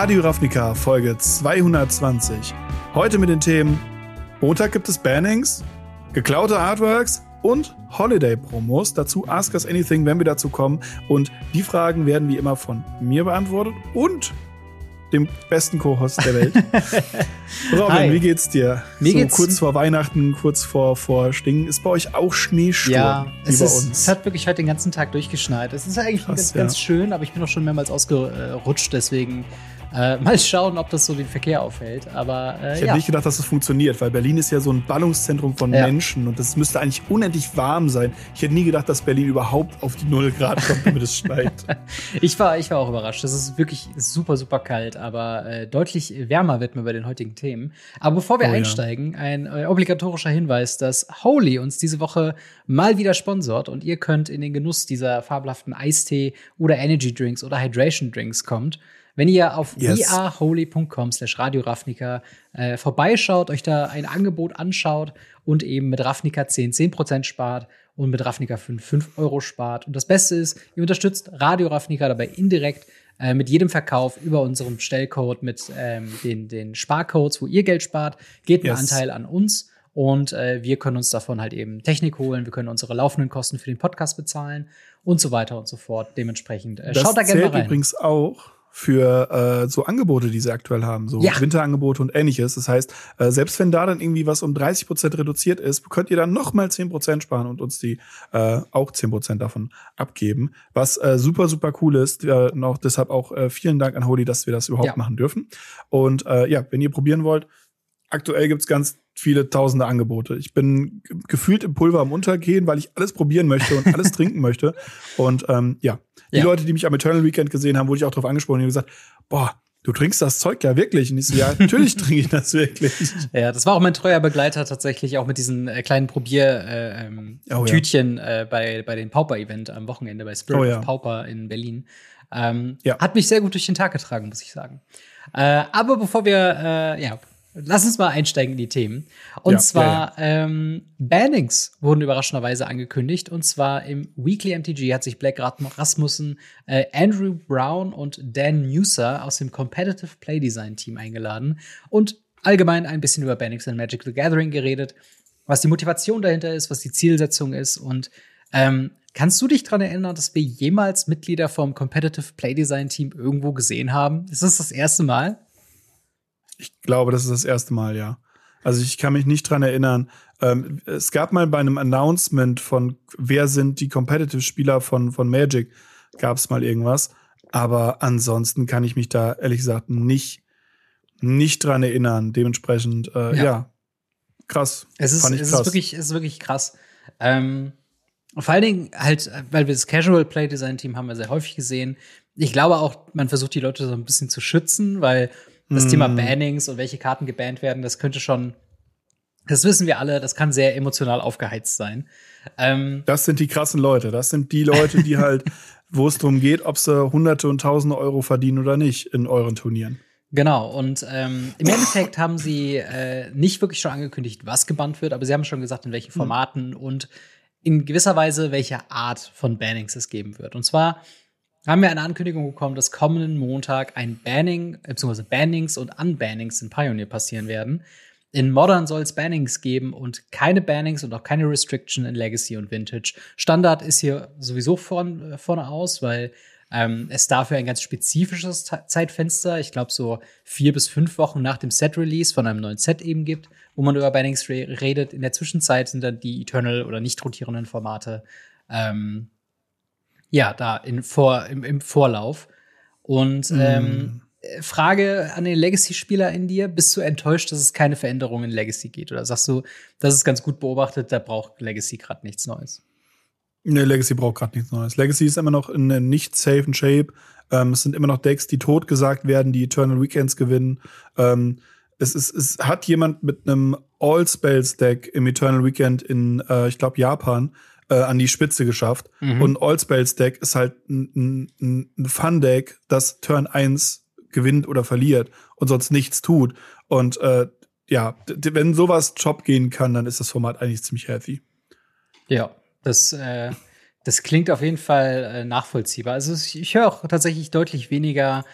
Radio Ravnica Folge 220. Heute mit den Themen Montag gibt es Bannings, geklaute Artworks und Holiday-Promos. Dazu Ask Us Anything, wenn wir dazu kommen. Und die Fragen werden wie immer von mir beantwortet und dem besten Co-Host der Welt. Robin, Hi. wie geht's dir? Mir so geht's kurz vor Weihnachten, kurz vor, vor Stingen. Ist bei euch auch Schneesturm ja, es ist, uns? Es hat wirklich heute den ganzen Tag durchgeschneit. Es ist eigentlich Krass, ganz, ja. ganz schön, aber ich bin auch schon mehrmals ausgerutscht, deswegen äh, mal schauen, ob das so den Verkehr aufhält. Aber äh, ich hätte ja. nicht gedacht, dass das funktioniert, weil Berlin ist ja so ein Ballungszentrum von ja. Menschen und das müsste eigentlich unendlich warm sein. Ich hätte nie gedacht, dass Berlin überhaupt auf die 0 Grad kommt, damit es schneit. ich, war, ich war auch überrascht. Es ist wirklich super, super kalt, aber äh, deutlich wärmer wird mir bei den heutigen Themen. Aber bevor wir oh, einsteigen, ja. ein äh, obligatorischer Hinweis, dass Holy uns diese Woche mal wieder sponsort und ihr könnt in den Genuss dieser fabelhaften Eistee oder Energy Drinks oder Hydration Drinks kommt. Wenn ihr auf yes. weareholy.com slash Radio Ravnica äh, vorbeischaut, euch da ein Angebot anschaut und eben mit Ravnica 10 10% spart und mit Ravnica 5 5 Euro spart. Und das Beste ist, ihr unterstützt Radio Ravnica dabei indirekt äh, mit jedem Verkauf über unseren Bestellcode mit ähm, den, den Sparcodes, wo ihr Geld spart, geht ein yes. Anteil an uns. Und äh, wir können uns davon halt eben Technik holen, wir können unsere laufenden Kosten für den Podcast bezahlen und so weiter und so fort. Dementsprechend äh, schaut da gerne mal rein. übrigens auch für äh, so Angebote, die sie aktuell haben, so ja. Winterangebote und ähnliches. Das heißt, äh, selbst wenn da dann irgendwie was um 30 Prozent reduziert ist, könnt ihr dann noch mal 10 Prozent sparen und uns die äh, auch 10 Prozent davon abgeben. Was äh, super, super cool ist. Äh, und auch deshalb auch äh, vielen Dank an Holy, dass wir das überhaupt ja. machen dürfen. Und äh, ja, wenn ihr probieren wollt, aktuell gibt's ganz viele tausende Angebote. Ich bin gefühlt im Pulver am Untergehen, weil ich alles probieren möchte und alles trinken möchte. Und ähm, ja, die ja. Leute, die mich am Eternal Weekend gesehen haben, wurde ich auch darauf angesprochen und gesagt, boah, du trinkst das Zeug ja wirklich. Und ich so, ja, natürlich trinke ich das wirklich. Ja, das war auch mein treuer Begleiter tatsächlich, auch mit diesen äh, kleinen Probiertütchen äh, ähm, oh, ja. äh, bei, bei dem Pauper-Event am Wochenende bei Spirit oh, ja. of Pauper in Berlin. Ähm, ja. Hat mich sehr gut durch den Tag getragen, muss ich sagen. Äh, aber bevor wir äh, ja, Lass uns mal einsteigen in die Themen. Und ja, zwar ja, ja. Ähm, Bannings wurden überraschenderweise angekündigt. Und zwar im Weekly MTG hat sich Black Rasmussen, äh, Andrew Brown und Dan Muser aus dem Competitive Play Design Team eingeladen und allgemein ein bisschen über Bannings and Magic the Gathering geredet, was die Motivation dahinter ist, was die Zielsetzung ist. Und ähm, kannst du dich daran erinnern, dass wir jemals Mitglieder vom Competitive Play Design Team irgendwo gesehen haben? Ist das das erste Mal? Ich glaube, das ist das erste Mal, ja. Also ich kann mich nicht dran erinnern. Ähm, es gab mal bei einem Announcement von, wer sind die Competitive-Spieler von, von Magic, gab es mal irgendwas. Aber ansonsten kann ich mich da ehrlich gesagt nicht, nicht dran erinnern. Dementsprechend, äh, ja. ja. krass. Es ist, es krass. ist wirklich, es ist wirklich krass. Ähm, vor allen Dingen halt, weil wir das Casual Play Design Team haben wir sehr häufig gesehen. Ich glaube auch, man versucht die Leute so ein bisschen zu schützen, weil das mm. Thema Bannings und welche Karten gebannt werden, das könnte schon, das wissen wir alle, das kann sehr emotional aufgeheizt sein. Ähm, das sind die krassen Leute. Das sind die Leute, die halt, wo es darum geht, ob sie Hunderte und Tausende Euro verdienen oder nicht in euren Turnieren. Genau, und ähm, im Endeffekt haben sie äh, nicht wirklich schon angekündigt, was gebannt wird, aber sie haben schon gesagt, in welchen hm. Formaten hm. und in gewisser Weise, welche Art von Bannings es geben wird. Und zwar haben wir eine Ankündigung bekommen, dass kommenden Montag ein Banning, beziehungsweise Bannings und Unbannings in Pioneer passieren werden. In Modern soll es Bannings geben und keine Bannings und auch keine Restriction in Legacy und Vintage. Standard ist hier sowieso vorn, äh, vorne aus, weil ähm, es dafür ein ganz spezifisches Zeitfenster, ich glaube so vier bis fünf Wochen nach dem Set-Release von einem neuen Set eben gibt, wo man über Bannings re redet. In der Zwischenzeit sind dann die Eternal oder nicht rotierenden Formate ähm, ja, da in vor, im, im Vorlauf. Und mm. ähm, Frage an den Legacy-Spieler in dir: Bist du enttäuscht, dass es keine Veränderung in Legacy geht? Oder sagst du, das ist ganz gut beobachtet, da braucht Legacy gerade nichts Neues? Nee, Legacy braucht gerade nichts Neues. Legacy ist immer noch in einem nicht safen Shape. Ähm, es sind immer noch Decks, die totgesagt werden, die Eternal Weekends gewinnen. Ähm, es, ist, es hat jemand mit einem All-Spells-Deck im Eternal Weekend in, äh, ich glaube, Japan äh, an die Spitze geschafft. Mhm. Und All Spells Deck ist halt ein, ein, ein Fun-Deck, das Turn 1 gewinnt oder verliert und sonst nichts tut. Und äh, ja, wenn sowas Job gehen kann, dann ist das Format eigentlich ziemlich healthy. Ja, das, äh, das klingt auf jeden Fall äh, nachvollziehbar. Also ich, ich höre auch tatsächlich deutlich weniger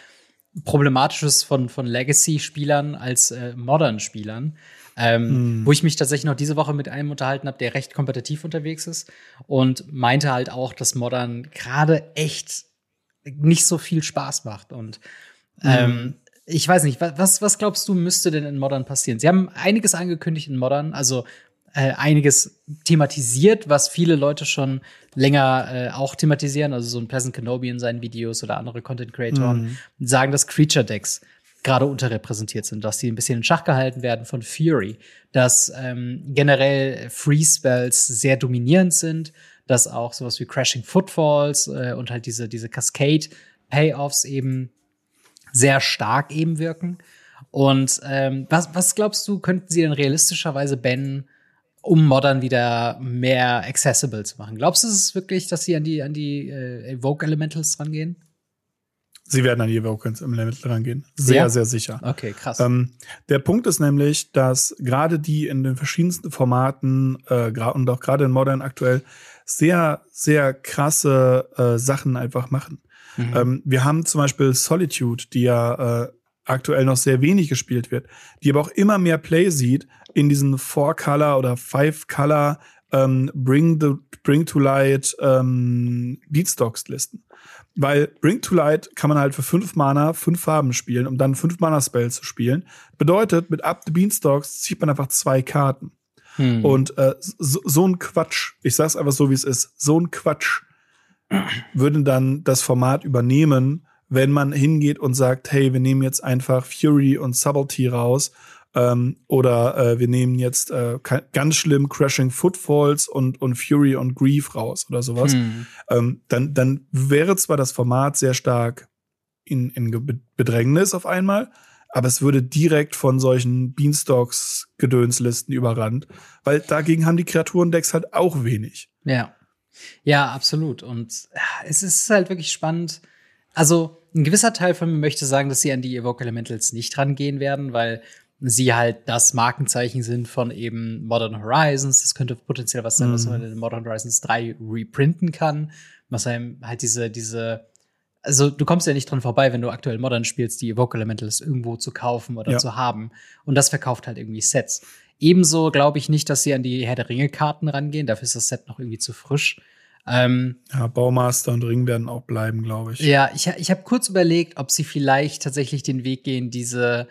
Problematisches von, von Legacy-Spielern als äh, Modern-Spielern. Ähm, mm. Wo ich mich tatsächlich noch diese Woche mit einem unterhalten habe, der recht kompetitiv unterwegs ist und meinte halt auch, dass Modern gerade echt nicht so viel Spaß macht. Und mm. ähm, ich weiß nicht, was, was glaubst du, müsste denn in Modern passieren? Sie haben einiges angekündigt in Modern, also äh, einiges thematisiert, was viele Leute schon länger äh, auch thematisieren, also so ein Pleasant Kenobi in seinen Videos oder andere Content Creatoren mhm. sagen, dass Creature Decks gerade unterrepräsentiert sind, dass sie ein bisschen in Schach gehalten werden von Fury, dass ähm, generell Free Spells sehr dominierend sind, dass auch sowas wie Crashing Footfalls äh, und halt diese diese Cascade Payoffs eben sehr stark eben wirken. Und ähm, was, was glaubst du, könnten sie denn realistischerweise bannen, um Modern wieder mehr accessible zu machen? Glaubst du es wirklich, dass sie an die, an die äh, Evoke Elementals rangehen? Sie werden an die Evoke Elementals rangehen. Sehr, ja? sehr sicher. Okay, krass. Ähm, der Punkt ist nämlich, dass gerade die in den verschiedensten Formaten äh, und auch gerade in Modern aktuell sehr, sehr krasse äh, Sachen einfach machen. Mhm. Ähm, wir haben zum Beispiel Solitude, die ja äh, aktuell noch sehr wenig gespielt wird, die aber auch immer mehr Play sieht in diesen Four-Color oder Five-Color ähm, Bring, the, Bring to Light ähm, Beatstocks-Listen. Weil Bring to Light kann man halt für fünf Mana fünf Farben spielen, um dann fünf Mana-Spells zu spielen. Bedeutet, mit Up the Beanstalks zieht man einfach zwei Karten. Hm. Und äh, so, so ein Quatsch, ich sag's einfach so, wie es ist, so ein Quatsch würde dann das Format übernehmen, wenn man hingeht und sagt, hey, wir nehmen jetzt einfach Fury und Subtlety raus ähm, oder äh, wir nehmen jetzt äh, ganz schlimm Crashing Footfalls und, und Fury und Grief raus oder sowas, hm. ähm, dann, dann wäre zwar das Format sehr stark in, in Bedrängnis auf einmal, aber es würde direkt von solchen Beanstalks Gedönslisten überrannt, weil dagegen haben die Kreaturendecks halt auch wenig. Ja. Ja, absolut. Und es ist halt wirklich spannend. Also, ein gewisser Teil von mir möchte sagen, dass sie an die Evoke Elementals nicht rangehen werden, weil sie halt das Markenzeichen sind von eben Modern Horizons. Das könnte potenziell was sein, mhm. was man in Modern Horizons 3 reprinten kann. Was einem halt diese, diese, also du kommst ja nicht dran vorbei, wenn du aktuell Modern spielst, die Evoke Elementals irgendwo zu kaufen oder ja. zu haben. Und das verkauft halt irgendwie Sets. Ebenso glaube ich nicht, dass sie an die Herr der Ringe-Karten rangehen. Dafür ist das Set noch irgendwie zu frisch. Ähm, ja, Baumaster und Ring werden auch bleiben, glaube ich. Ja, ich, ich habe kurz überlegt, ob sie vielleicht tatsächlich den Weg gehen, diese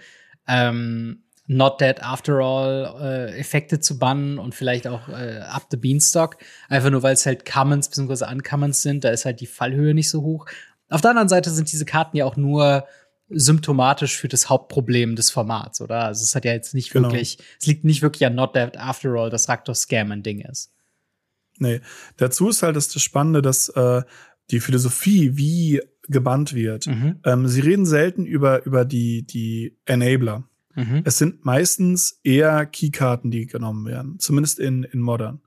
ähm, Not Dead After All äh, Effekte zu bannen und vielleicht auch äh, Up the Beanstalk. Einfach nur, weil es halt Commons bzw. Uncommons sind. Da ist halt die Fallhöhe nicht so hoch. Auf der anderen Seite sind diese Karten ja auch nur symptomatisch für das Hauptproblem des Formats, oder? Also es hat ja jetzt nicht genau. wirklich, es liegt nicht wirklich an Not Dead After All, dass Raktor Scam ein Ding ist. Nee, dazu ist halt das, das Spannende, dass äh, die Philosophie, wie gebannt wird, mhm. ähm, sie reden selten über, über die, die Enabler. Mhm. Es sind meistens eher Keykarten, die genommen werden, zumindest in, in Modern.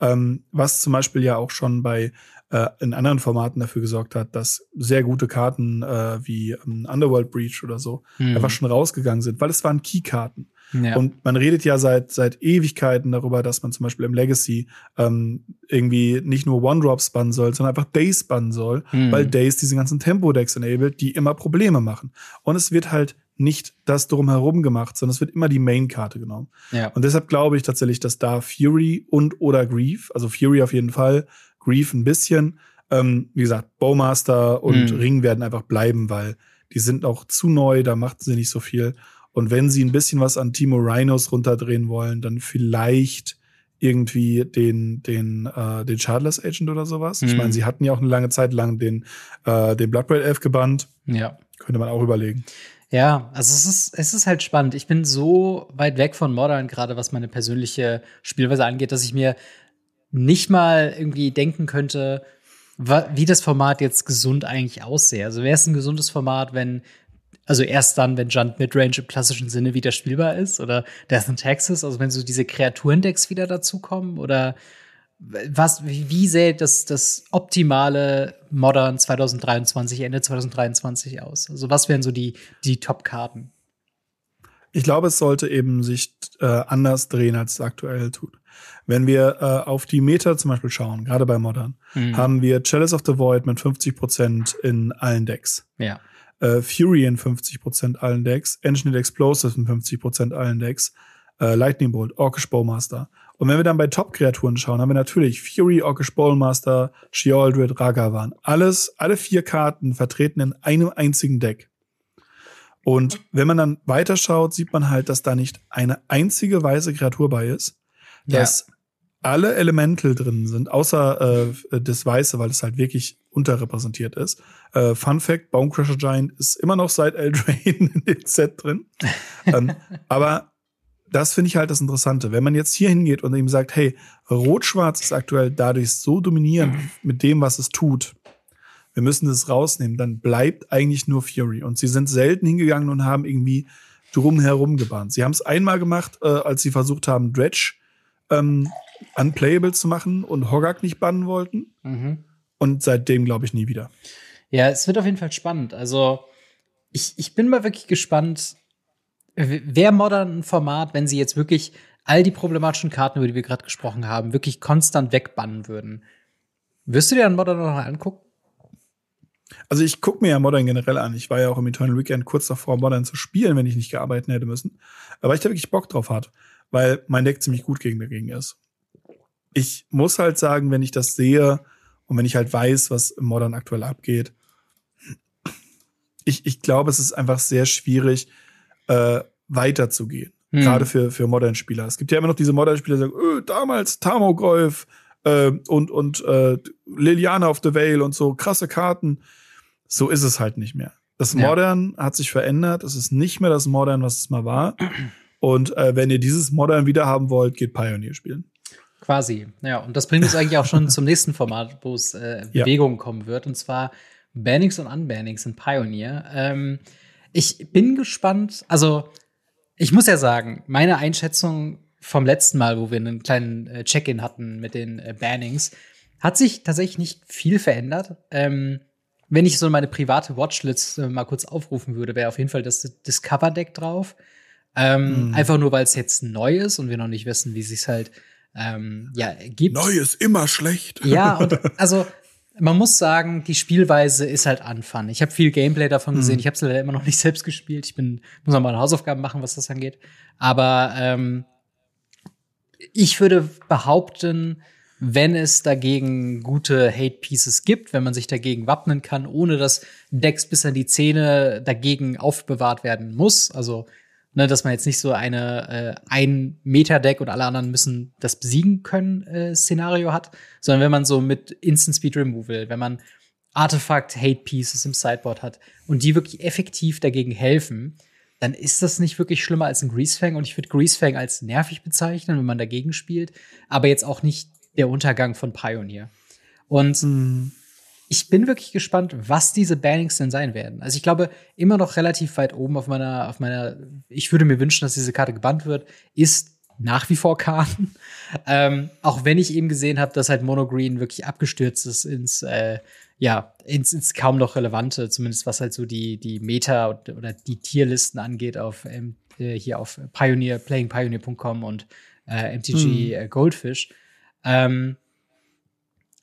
Ähm, was zum Beispiel ja auch schon bei äh, in anderen Formaten dafür gesorgt hat, dass sehr gute Karten äh, wie ähm, Underworld Breach oder so mhm. einfach schon rausgegangen sind, weil es waren Keykarten. Ja. Und man redet ja seit seit Ewigkeiten darüber, dass man zum Beispiel im Legacy ähm, irgendwie nicht nur One-Drops bannen soll, sondern einfach Days bannen soll, mhm. weil Days diese ganzen Tempo-Decks enabled, die immer Probleme machen. Und es wird halt nicht das drumherum gemacht, sondern es wird immer die Main-Karte genommen. Ja. Und deshalb glaube ich tatsächlich, dass da Fury und oder Grief, also Fury auf jeden Fall, Grief ein bisschen, ähm, wie gesagt, Bowmaster und mhm. Ring werden einfach bleiben, weil die sind auch zu neu, da macht sie nicht so viel. Und wenn sie ein bisschen was an Timo Rhinos runterdrehen wollen, dann vielleicht irgendwie den den äh, den Chardless Agent oder sowas. Mhm. Ich meine, sie hatten ja auch eine lange Zeit lang den äh, den Bloodbraid Elf gebannt. Ja. Könnte man auch überlegen. Ja, also es ist, es ist halt spannend. Ich bin so weit weg von Modern, gerade was meine persönliche Spielweise angeht, dass ich mir nicht mal irgendwie denken könnte, wie das Format jetzt gesund eigentlich aussehe. Also wäre es ein gesundes Format, wenn, also erst dann, wenn Junt Midrange im klassischen Sinne wieder spielbar ist oder Death in Texas, also wenn so diese Kreaturendecks wieder dazukommen oder was, wie, wie sähe das, das optimale Modern 2023, Ende 2023 aus? Also was wären so die, die Top-Karten? Ich glaube, es sollte eben sich äh, anders drehen, als es aktuell tut. Wenn wir äh, auf die Meta zum Beispiel schauen, gerade bei Modern, mhm. haben wir Chalice of the Void mit 50 Prozent in allen Decks. Ja. Äh, Fury in 50% allen Decks, Engineered Explosive in 50% allen Decks, äh, Lightning Bolt, Orkish Bowmaster. Und wenn wir dann bei Top-Kreaturen schauen, haben wir natürlich Fury, Orkish Bowmaster, Sheoldred, Ragavan. Alles, alle vier Karten vertreten in einem einzigen Deck. Und wenn man dann weiterschaut, sieht man halt, dass da nicht eine einzige weiße Kreatur bei ist, dass ja. alle Elemental drin sind, außer äh, das Weiße, weil es halt wirklich unterrepräsentiert ist. Äh, Fun Fact: Bonecrusher Giant ist immer noch seit Eldraine in dem Set drin. ähm, aber das finde ich halt das Interessante. Wenn man jetzt hier hingeht und ihm sagt, hey, Rot-Schwarz ist aktuell dadurch so dominierend mit dem, was es tut, wir müssen das rausnehmen, dann bleibt eigentlich nur Fury. Und sie sind selten hingegangen und haben irgendwie drumherum gebannt. Sie haben es einmal gemacht, äh, als sie versucht haben, Dredge ähm, unplayable zu machen und Hogak nicht bannen wollten. Mhm. Und seitdem glaube ich nie wieder. Ja, es wird auf jeden Fall spannend. Also ich, ich bin mal wirklich gespannt, wer modern ein Format, wenn sie jetzt wirklich all die problematischen Karten, über die wir gerade gesprochen haben, wirklich konstant wegbannen würden. Wirst du dir dann Modern noch angucken? Also ich gucke mir ja Modern generell an. Ich war ja auch im Eternal Weekend kurz davor, Modern zu spielen, wenn ich nicht gearbeitet hätte müssen. Aber ich da wirklich Bock drauf hat, weil mein Deck ziemlich gut gegen dagegen ist. Ich muss halt sagen, wenn ich das sehe und wenn ich halt weiß, was im Modern aktuell abgeht, ich, ich glaube, es ist einfach sehr schwierig, äh, weiterzugehen. Hm. Gerade für, für Modern-Spieler. Es gibt ja immer noch diese Modern-Spieler, die sagen, öh, damals Tamogolf, äh, und, und äh, Liliana of the Vale und so krasse Karten. So ist es halt nicht mehr. Das Modern ja. hat sich verändert. Es ist nicht mehr das Modern, was es mal war. Und äh, wenn ihr dieses Modern wieder haben wollt, geht Pioneer spielen. Quasi, ja. Und das bringt uns eigentlich auch schon zum nächsten Format, wo es äh, Bewegung ja. kommen wird. Und zwar Bannings und Unbannings in Pioneer. Ähm, ich bin gespannt. Also, ich muss ja sagen, meine Einschätzung vom letzten Mal, wo wir einen kleinen äh, Check-in hatten mit den äh, Bannings, hat sich tatsächlich nicht viel verändert. Ähm, wenn ich so meine private Watchlist äh, mal kurz aufrufen würde, wäre auf jeden Fall das Discover Deck drauf. Ähm, mm. Einfach nur, weil es jetzt neu ist und wir noch nicht wissen, wie sich halt ähm, ja gibt. Neu ist immer schlecht. Ja, und also man muss sagen, die Spielweise ist halt anfang. Ich habe viel Gameplay davon gesehen. Mm. Ich habe es leider immer noch nicht selbst gespielt. Ich bin muss noch mal Hausaufgaben machen, was das angeht. Aber ähm, ich würde behaupten, wenn es dagegen gute Hate Pieces gibt, wenn man sich dagegen wappnen kann, ohne dass Decks bis an die Zähne dagegen aufbewahrt werden muss, also ne, dass man jetzt nicht so eine äh, ein Meter Deck und alle anderen müssen das besiegen können äh, Szenario hat, sondern wenn man so mit Instant Speed Removal, wenn man Artefakt Hate Pieces im Sideboard hat und die wirklich effektiv dagegen helfen, dann ist das nicht wirklich schlimmer als ein Greasefang. Und ich würde Greasefang als nervig bezeichnen, wenn man dagegen spielt, aber jetzt auch nicht der Untergang von Pioneer. Und mhm. Ich bin wirklich gespannt, was diese Bannings denn sein werden. Also ich glaube, immer noch relativ weit oben auf meiner, auf meiner, ich würde mir wünschen, dass diese Karte gebannt wird, ist nach wie vor Karten. ähm, auch wenn ich eben gesehen habe, dass halt Mono Green wirklich abgestürzt ist ins äh, ja, ins, ins kaum noch relevante, zumindest was halt so die, die Meta oder die Tierlisten angeht auf ähm, hier auf Pioneer, playingpioneer.com und äh, MTG mhm. äh, Goldfish. Ähm,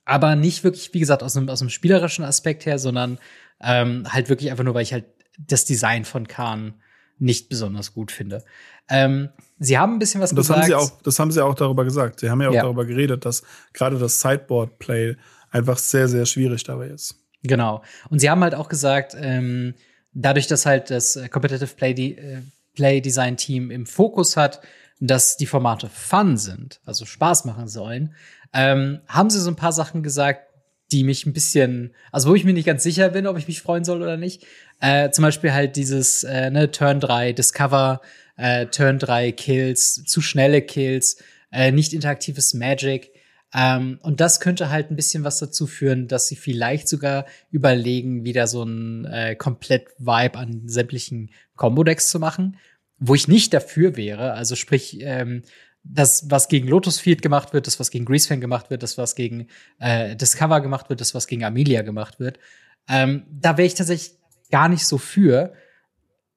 aber nicht wirklich, wie gesagt, aus einem, aus einem spielerischen Aspekt her, sondern ähm, halt wirklich einfach nur, weil ich halt das Design von Khan nicht besonders gut finde. Ähm, sie haben ein bisschen was das gesagt. Haben sie auch, das haben sie auch darüber gesagt. Sie haben ja auch ja. darüber geredet, dass gerade das Sideboard-Play einfach sehr, sehr schwierig dabei ist. Genau. Und sie haben halt auch gesagt, ähm, dadurch, dass halt das äh, Competitive Play, äh, Play Design Team im Fokus hat, dass die Formate fun sind, also Spaß machen sollen, ähm, haben sie so ein paar Sachen gesagt, die mich ein bisschen, also wo ich mir nicht ganz sicher bin, ob ich mich freuen soll oder nicht. Äh, zum Beispiel halt dieses äh, ne, Turn 3 Discover, äh, Turn 3 Kills, zu schnelle Kills, äh, nicht interaktives Magic. Ähm, und das könnte halt ein bisschen was dazu führen, dass sie vielleicht sogar überlegen, wieder so ein äh, komplett Vibe an sämtlichen Combo-Decks zu machen, wo ich nicht dafür wäre. Also sprich, ähm, das, was gegen Lotus Field gemacht wird, das, was gegen Greasefang gemacht wird, das, was gegen äh, Discover gemacht wird, das, was gegen Amelia gemacht wird. Ähm, da wäre ich tatsächlich gar nicht so für.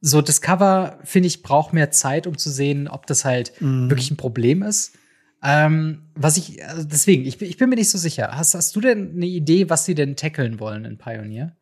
So, Discover, finde ich, braucht mehr Zeit, um zu sehen, ob das halt mm. wirklich ein Problem ist. Ähm, was ich, also deswegen, ich, ich, bin mir nicht so sicher. Hast, hast du denn eine Idee, was sie denn tackeln wollen in Pioneer?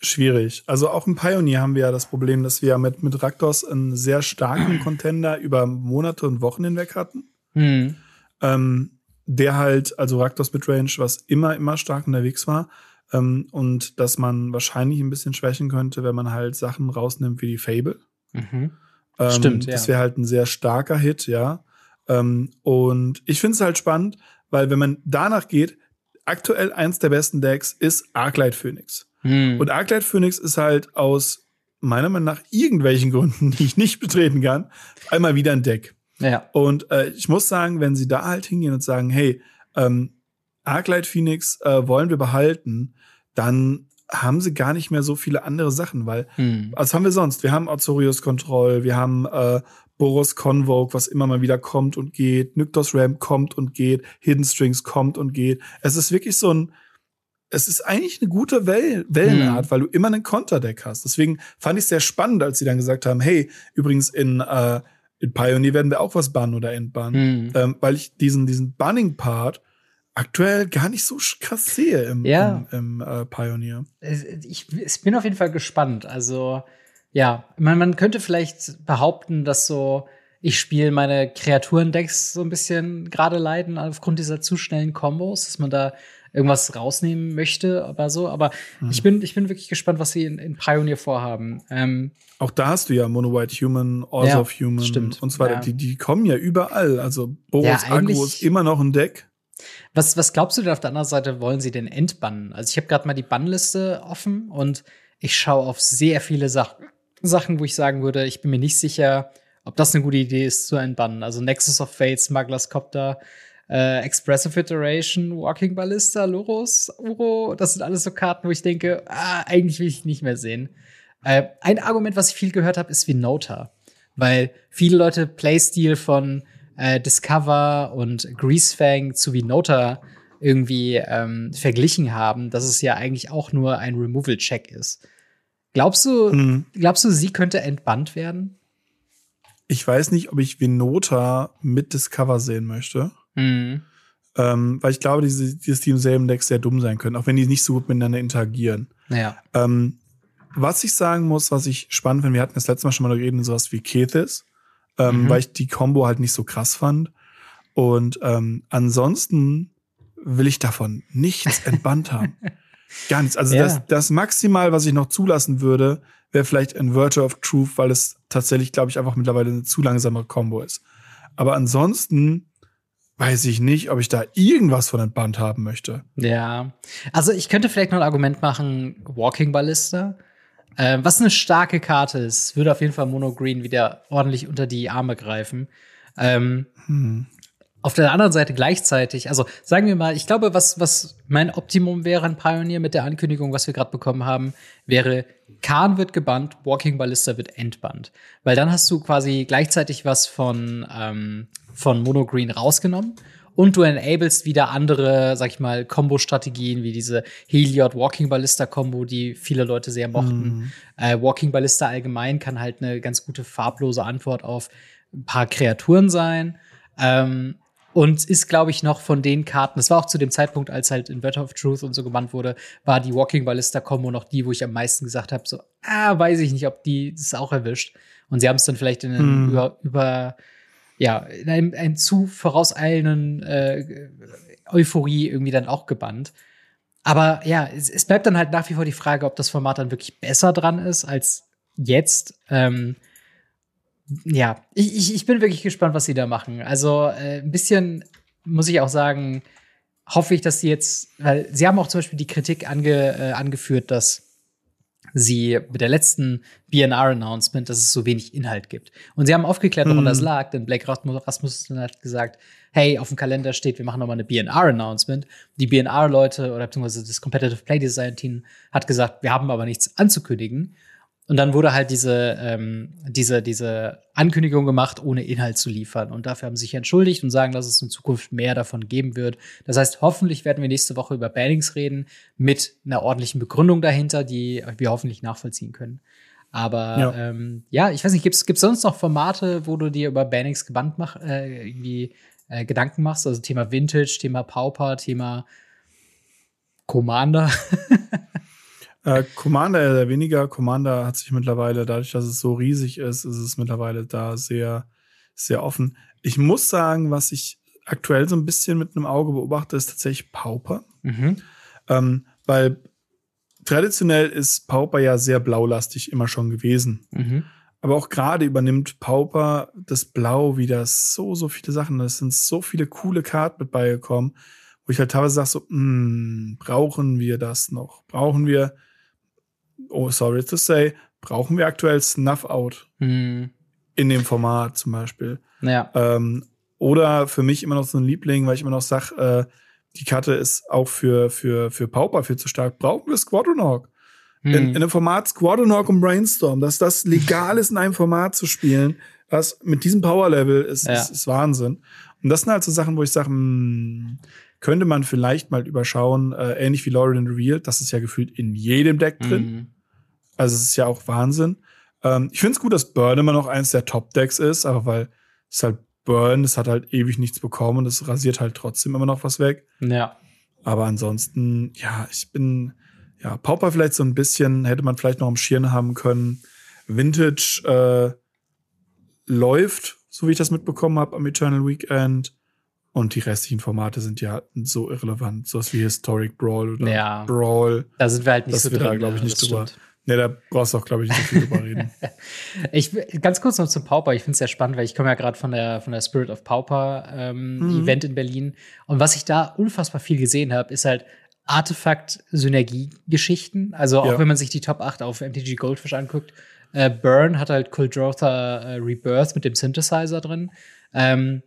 Schwierig. Also auch im Pioneer haben wir ja das Problem, dass wir mit, mit Raktos einen sehr starken Contender über Monate und Wochen hinweg hatten. Mhm. Ähm, der halt, also Raktos Midrange, was immer, immer stark unterwegs war. Ähm, und dass man wahrscheinlich ein bisschen schwächen könnte, wenn man halt Sachen rausnimmt wie die Fable. Mhm. Ähm, Stimmt, ja. Das wäre halt ein sehr starker Hit, ja. Ähm, und ich finde es halt spannend, weil wenn man danach geht, aktuell eins der besten Decks ist Arclight Phoenix. Hm. Und Arclight Phoenix ist halt aus meiner Meinung nach irgendwelchen Gründen, die ich nicht betreten kann, einmal wieder ein Deck. Ja. Und äh, ich muss sagen, wenn sie da halt hingehen und sagen, hey, ähm, Arclight Phoenix äh, wollen wir behalten, dann haben sie gar nicht mehr so viele andere Sachen, weil hm. was haben wir sonst? Wir haben Azorius Control, wir haben äh, Boros Convoke, was immer mal wieder kommt und geht, Nyktos Ram kommt und geht, Hidden Strings kommt und geht. Es ist wirklich so ein es ist eigentlich eine gute Well Wellenart, mhm. weil du immer einen Konterdeck hast. Deswegen fand ich es sehr spannend, als sie dann gesagt haben, hey, übrigens in, äh, in Pioneer werden wir auch was bannen oder entbannen. Mhm. Ähm, weil ich diesen, diesen Banning-Part aktuell gar nicht so krass sehe im, ja. im, im äh, Pioneer. Ich, ich bin auf jeden Fall gespannt. Also, ja, man, man könnte vielleicht behaupten, dass so ich spiele meine Kreaturendecks so ein bisschen gerade leiden aufgrund dieser zu schnellen Kombos, dass man da irgendwas rausnehmen möchte, aber so. Aber mhm. ich bin, ich bin wirklich gespannt, was sie in, in Pioneer vorhaben. Ähm, auch da hast du ja Mono White Human, Ors ja, of Human stimmt. und so weiter. Ja. Die, die kommen ja überall. Also Boros ja, Agro ist immer noch ein Deck. Was, was glaubst du denn auf der anderen Seite, wollen sie denn entbannen? Also ich habe gerade mal die Bannliste offen und ich schaue auf sehr viele Sach Sachen, wo ich sagen würde, ich bin mir nicht sicher, ob das eine gute Idee ist zu entbannen. Also Nexus of Fate, Smugglers Copter, äh, Expressive Iteration, Walking Ballista, Loros, Uro, das sind alles so Karten, wo ich denke, ah, eigentlich will ich nicht mehr sehen. Äh, ein Argument, was ich viel gehört habe, ist Vinota. Weil viele Leute Playstyle von äh, Discover und Greasefang zu Vinota irgendwie ähm, verglichen haben, dass es ja eigentlich auch nur ein Removal-Check ist. Glaubst du, mhm. glaubst du, sie könnte entbannt werden? Ich weiß nicht, ob ich Vinota mit Discover sehen möchte. Mhm. Ähm, weil ich glaube, diese, dieses Team selben Decks sehr dumm sein können, auch wenn die nicht so gut miteinander interagieren. Ja. Ähm, was ich sagen muss, was ich spannend finde, wir hatten das letzte Mal schon mal geredet, sowas wie Kethis, ähm, mhm. weil ich die Combo halt nicht so krass fand. Und ähm, ansonsten will ich davon nichts entbannt haben. Gar nichts. Also ja. das, das Maximal, was ich noch zulassen würde, wäre vielleicht ein Virtue of Truth, weil es tatsächlich, glaube ich, einfach mittlerweile eine zu langsame Combo ist. Aber ansonsten weiß ich nicht, ob ich da irgendwas von entbannt haben möchte. Ja. Also ich könnte vielleicht noch ein Argument machen, Walking Ballista. Äh, was eine starke Karte ist, würde auf jeden Fall Mono Green wieder ordentlich unter die Arme greifen. Ähm, hm. Auf der anderen Seite gleichzeitig, also sagen wir mal, ich glaube, was, was mein Optimum wäre ein Pioneer mit der Ankündigung, was wir gerade bekommen haben, wäre, Khan wird gebannt, Walking Ballista wird entbannt. Weil dann hast du quasi gleichzeitig was von ähm, von Mono Green rausgenommen. Und du enablest wieder andere, sag ich mal, Combo-Strategien, wie diese Heliod Walking Ballista Combo, die viele Leute sehr mochten. Mhm. Äh, Walking Ballista allgemein kann halt eine ganz gute farblose Antwort auf ein paar Kreaturen sein. Ähm, und ist, glaube ich, noch von den Karten, das war auch zu dem Zeitpunkt, als halt Inverter of Truth und so gebannt wurde, war die Walking Ballista Combo noch die, wo ich am meisten gesagt habe, so, ah, weiß ich nicht, ob die das auch erwischt. Und sie haben es dann vielleicht in einen mhm. über, über ja, in einem, einem zu vorauseilenden äh, Euphorie irgendwie dann auch gebannt. Aber ja, es, es, bleibt dann halt nach wie vor die Frage, ob das Format dann wirklich besser dran ist als jetzt. Ähm, ja, ich, ich, ich bin wirklich gespannt, was sie da machen. Also äh, ein bisschen muss ich auch sagen, hoffe ich, dass sie jetzt, weil sie haben auch zum Beispiel die Kritik ange, äh, angeführt, dass sie mit der letzten BNR-Announcement, dass es so wenig Inhalt gibt. Und sie haben aufgeklärt, woran mm. das lag, denn Blake Rasmussen hat gesagt, hey, auf dem Kalender steht, wir machen nochmal eine BNR-Announcement. Die BNR-Leute oder beziehungsweise das Competitive Play Design Team hat gesagt, wir haben aber nichts anzukündigen. Und dann wurde halt diese, ähm, diese, diese Ankündigung gemacht, ohne Inhalt zu liefern. Und dafür haben sie sich entschuldigt und sagen, dass es in Zukunft mehr davon geben wird. Das heißt, hoffentlich werden wir nächste Woche über Bannings reden, mit einer ordentlichen Begründung dahinter, die wir hoffentlich nachvollziehen können. Aber ja, ähm, ja ich weiß nicht, gibt's gibt's sonst noch Formate, wo du dir über Bannings gebannt mach, äh, irgendwie äh, Gedanken machst? Also Thema Vintage, Thema Pauper, Thema Commander. Äh, Commander äh, weniger. Commander hat sich mittlerweile, dadurch, dass es so riesig ist, ist es mittlerweile da sehr, sehr offen. Ich muss sagen, was ich aktuell so ein bisschen mit einem Auge beobachte, ist tatsächlich Pauper. Mhm. Ähm, weil traditionell ist Pauper ja sehr blaulastig immer schon gewesen. Mhm. Aber auch gerade übernimmt Pauper das Blau wieder so, so viele Sachen. Es sind so viele coole Karten mit beigekommen, wo ich halt teilweise sage so, mm, brauchen wir das noch? Brauchen wir, oh, sorry to say, brauchen wir aktuell Snuff Out mhm. in dem Format zum Beispiel? Ja. Ähm, oder für mich immer noch so ein Liebling, weil ich immer noch sage, äh, die Karte ist auch für, für, für Pauper viel zu stark. Brauchen wir Squadron Hawk? In, hm. in einem Format Squadron Hawk und Brainstorm, dass das legal ist, in einem Format zu spielen, was mit diesem Power-Level ist, ja. ist, ist, Wahnsinn. Und das sind halt so Sachen, wo ich sage, hm, könnte man vielleicht mal überschauen, äh, ähnlich wie Lauren Revealed, das ist ja gefühlt in jedem Deck drin. Mhm. Also es ist ja auch Wahnsinn. Ähm, ich finde es gut, dass Burn immer noch eins der Top-Decks ist, aber weil es halt Burn, es hat halt ewig nichts bekommen und es rasiert halt trotzdem immer noch was weg. Ja. Aber ansonsten, ja, ich bin, ja, Pauper vielleicht so ein bisschen, hätte man vielleicht noch am Schirn haben können. Vintage äh, läuft, so wie ich das mitbekommen habe am Eternal Weekend. Und die restlichen Formate sind ja so irrelevant, sowas wie Historic Brawl oder ja, Brawl. Da sind wir halt nicht so drin. Da, glaube ich, nicht drüber. Stimmt. Nee, da brauchst du auch, glaube ich, nicht so viel drüber reden. ich, ganz kurz noch zum Pauper. Ich finde es sehr spannend, weil ich komme ja gerade von der, von der Spirit of Pauper ähm, mhm. Event in Berlin. Und was ich da unfassbar viel gesehen habe, ist halt Artefakt-Synergie-Geschichten. Also auch ja. wenn man sich die Top 8 auf MTG Goldfish anguckt. Äh, Burn hat halt Kuldrotha äh, Rebirth mit dem Synthesizer drin. Ähm,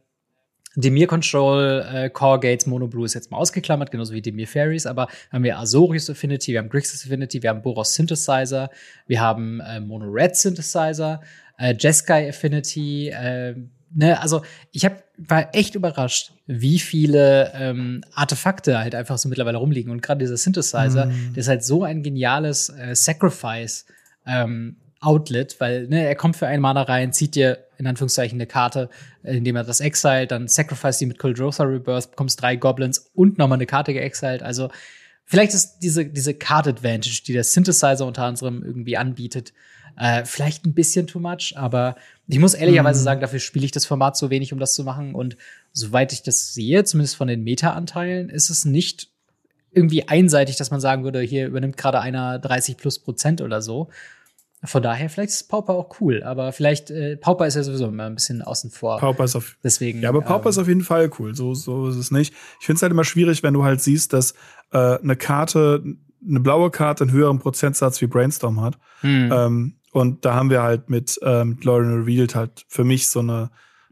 Demir Control, äh, Core Gates, Mono Blue ist jetzt mal ausgeklammert, genauso wie Demir Fairies, aber haben wir Azorius Affinity, wir haben Grixis Affinity, wir haben Boros Synthesizer, wir haben äh, Mono Red Synthesizer, äh, Jeskai Affinity, äh, ne, also ich hab, war echt überrascht, wie viele ähm, Artefakte halt einfach so mittlerweile rumliegen und gerade dieser Synthesizer, mm. der ist halt so ein geniales äh, Sacrifice ähm, Outlet, weil ne, er kommt für einen Mana rein, zieht dir in Anführungszeichen eine Karte, äh, indem er das exiled, dann sacrifice die mit Kuldrotha Rebirth, bekommst drei Goblins und nochmal eine Karte geexiled. Also vielleicht ist diese, diese Card Advantage, die der Synthesizer unter anderem irgendwie anbietet, äh, vielleicht ein bisschen too much, aber ich muss ehrlicherweise mm. sagen, dafür spiele ich das Format so wenig, um das zu machen. Und soweit ich das sehe, zumindest von den Meta-Anteilen, ist es nicht irgendwie einseitig, dass man sagen würde, hier übernimmt gerade einer 30 plus Prozent oder so, von daher, vielleicht ist Pauper auch cool, aber vielleicht, äh, Pauper ist ja sowieso immer ein bisschen außen vor. Pauper ist auf, Deswegen, ja, aber Pauper ähm, ist auf jeden Fall cool. So, so ist es nicht. Ich finde es halt immer schwierig, wenn du halt siehst, dass äh, eine Karte, eine blaue Karte einen höheren Prozentsatz wie Brainstorm hat. Hm. Ähm, und da haben wir halt mit, ähm, Lauren Revealed halt für mich so eine,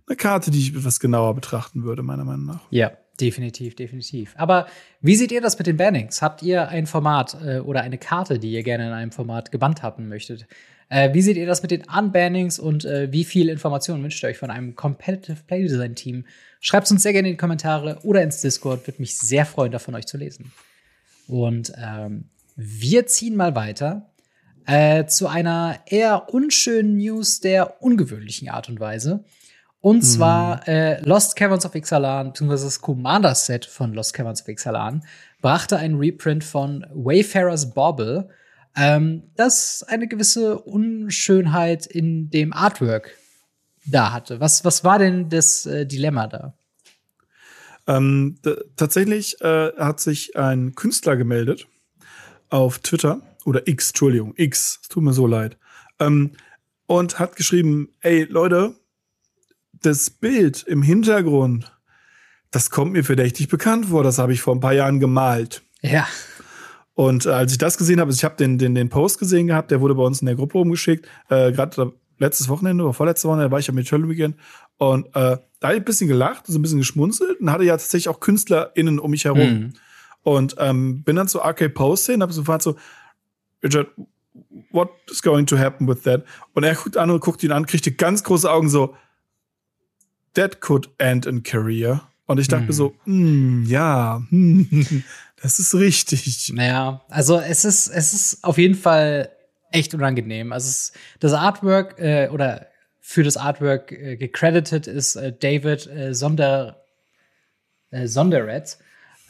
eine Karte, die ich etwas genauer betrachten würde, meiner Meinung nach. Ja, Definitiv, definitiv. Aber wie seht ihr das mit den Bannings? Habt ihr ein Format äh, oder eine Karte, die ihr gerne in einem Format gebannt haben möchtet? Äh, wie seht ihr das mit den Unbannings und äh, wie viel Informationen wünscht ihr euch von einem Competitive Playdesign Team? Schreibt es uns sehr gerne in die Kommentare oder ins Discord. Würde mich sehr freuen, davon euch zu lesen. Und ähm, wir ziehen mal weiter äh, zu einer eher unschönen News der ungewöhnlichen Art und Weise. Und zwar mhm. äh, Lost Caverns of Ixalan, beziehungsweise das Commander-Set von Lost Caverns of Ixalan, brachte ein Reprint von Wayfarer's Bobble, ähm, das eine gewisse Unschönheit in dem Artwork da hatte. Was, was war denn das äh, Dilemma da? Ähm, tatsächlich äh, hat sich ein Künstler gemeldet auf Twitter oder X, Entschuldigung, X, es tut mir so leid, ähm, und hat geschrieben, ey Leute, das Bild im Hintergrund, das kommt mir verdächtig bekannt vor. Das habe ich vor ein paar Jahren gemalt. Ja. Und äh, als ich das gesehen habe, ich habe den, den, den Post gesehen gehabt, der wurde bei uns in der Gruppe umgeschickt. Äh, Gerade letztes Wochenende oder vorletzte Wochenende war ich am Eternal Weekend. Und äh, da habe ich ein bisschen gelacht, so ein bisschen geschmunzelt und hatte ja tatsächlich auch KünstlerInnen um mich herum. Mhm. Und ähm, bin dann zu Arcade Post hin, habe sofort so, Richard, what is going to happen with that? Und er guckt an und guckt ihn an, kriegte ganz große Augen so, that could end in career. Und ich dachte mir so, mm, ja, das ist richtig. Naja, also es ist, es ist auf jeden Fall echt unangenehm. Also es, das Artwork äh, oder für das Artwork äh, gecredited ist äh, David äh, Sonder, äh, Sonderetz.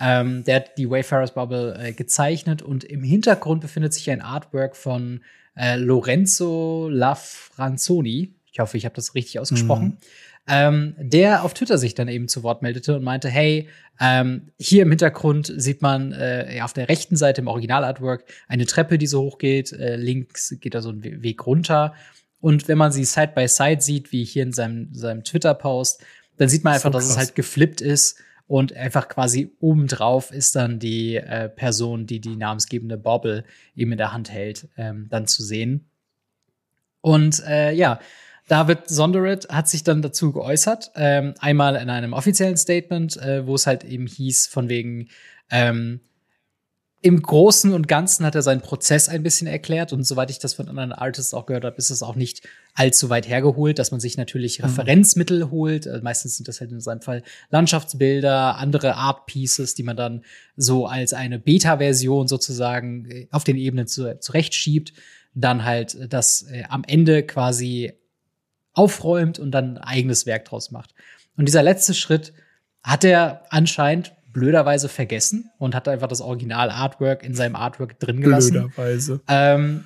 Ähm, der hat die Wayfarers Bubble äh, gezeichnet und im Hintergrund befindet sich ein Artwork von äh, Lorenzo Lafranzoni. Ich hoffe, ich habe das richtig ausgesprochen. Mhm. Ähm, der auf Twitter sich dann eben zu Wort meldete und meinte, hey, ähm, hier im Hintergrund sieht man äh, auf der rechten Seite im Original-Artwork eine Treppe, die so hoch geht. Äh, links geht da so ein Weg runter. Und wenn man sie side by side sieht, wie hier in seinem, seinem Twitter-Post, dann sieht man einfach, so dass es halt geflippt ist und einfach quasi obendrauf ist dann die äh, Person, die die namensgebende Bobble eben in der Hand hält, ähm, dann zu sehen. Und äh, ja, David Sonderet hat sich dann dazu geäußert, ähm, einmal in einem offiziellen Statement, äh, wo es halt eben hieß, von wegen, ähm, im Großen und Ganzen hat er seinen Prozess ein bisschen erklärt und soweit ich das von anderen Artists auch gehört habe, ist es auch nicht allzu weit hergeholt, dass man sich natürlich mhm. Referenzmittel holt. Also meistens sind das halt in seinem Fall Landschaftsbilder, andere Art Pieces, die man dann so als eine Beta-Version sozusagen äh, auf den Ebenen zu, zurechtschiebt, dann halt das äh, am Ende quasi aufräumt und dann ein eigenes Werk draus macht. Und dieser letzte Schritt hat er anscheinend blöderweise vergessen und hat einfach das Original-Artwork in seinem Artwork drin gelassen. Blöderweise. Ähm,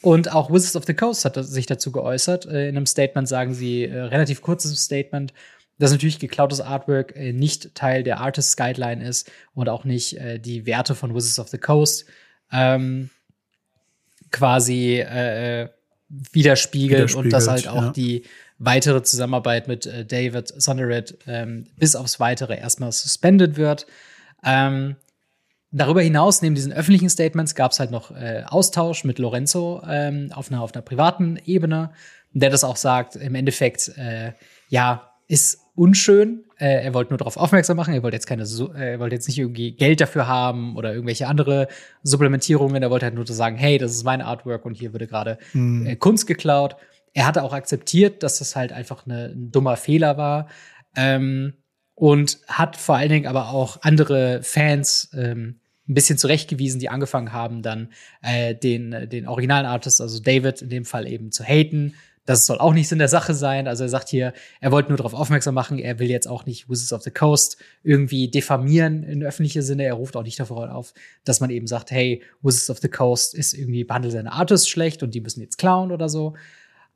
und auch Wizards of the Coast hat sich dazu geäußert. Äh, in einem Statement sagen sie, äh, relativ kurzes Statement, dass natürlich geklautes Artwork äh, nicht Teil der Artist Guideline ist und auch nicht äh, die Werte von Wizards of the Coast ähm, quasi äh, widerspiegelt, und dass halt auch ja. die weitere Zusammenarbeit mit äh, David Sondered ähm, bis aufs Weitere erstmal suspended wird. Ähm, darüber hinaus, neben diesen öffentlichen Statements, gab es halt noch äh, Austausch mit Lorenzo ähm, auf, einer, auf einer privaten Ebene, der das auch sagt, im Endeffekt, äh, ja, ist unschön. Äh, er wollte nur darauf aufmerksam machen. Er wollte jetzt keine, äh, er wollte jetzt nicht irgendwie Geld dafür haben oder irgendwelche andere Supplementierungen. Er wollte halt nur sagen, hey, das ist mein Artwork und hier würde gerade hm. äh, Kunst geklaut er hatte auch akzeptiert, dass das halt einfach eine, ein dummer Fehler war. Ähm, und hat vor allen Dingen aber auch andere Fans ähm, ein bisschen zurechtgewiesen, die angefangen haben, dann äh, den, den originalen Artist, also David in dem Fall eben zu haten. Das soll auch nicht in der Sache sein. Also er sagt hier, er wollte nur darauf aufmerksam machen, er will jetzt auch nicht Wizards of the Coast irgendwie diffamieren in öffentlicher Sinne. Er ruft auch nicht davor auf, dass man eben sagt, hey, Wizards of the Coast ist irgendwie behandelt seine Artists schlecht und die müssen jetzt klauen oder so.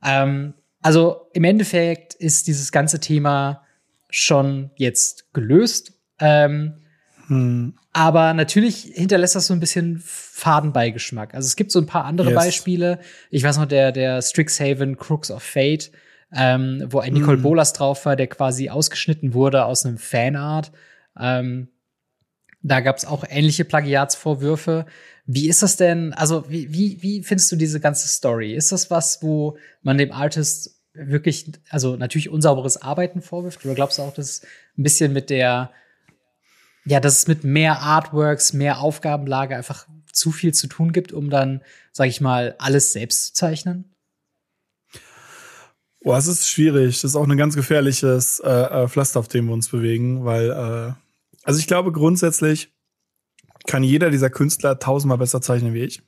Ähm, also im Endeffekt ist dieses ganze Thema schon jetzt gelöst. Ähm, hm. Aber natürlich hinterlässt das so ein bisschen Fadenbeigeschmack. Also es gibt so ein paar andere yes. Beispiele. Ich weiß noch, der, der Strixhaven Crooks of Fate, ähm, wo ein Nicole hm. Bolas drauf war, der quasi ausgeschnitten wurde aus einem Fanart. Ähm, da gab es auch ähnliche Plagiatsvorwürfe. Wie ist das denn, also wie, wie, wie findest du diese ganze Story? Ist das was, wo man dem Artist wirklich, also natürlich unsauberes Arbeiten vorwirft? Oder glaubst du auch, dass es ein bisschen mit der, ja, dass es mit mehr Artworks, mehr Aufgabenlage einfach zu viel zu tun gibt, um dann, sag ich mal, alles selbst zu zeichnen? Boah, es ist schwierig. Das ist auch ein ganz gefährliches äh, äh, Pflaster, auf dem wir uns bewegen, weil, äh, also ich glaube grundsätzlich, kann jeder dieser Künstler tausendmal besser zeichnen wie ich.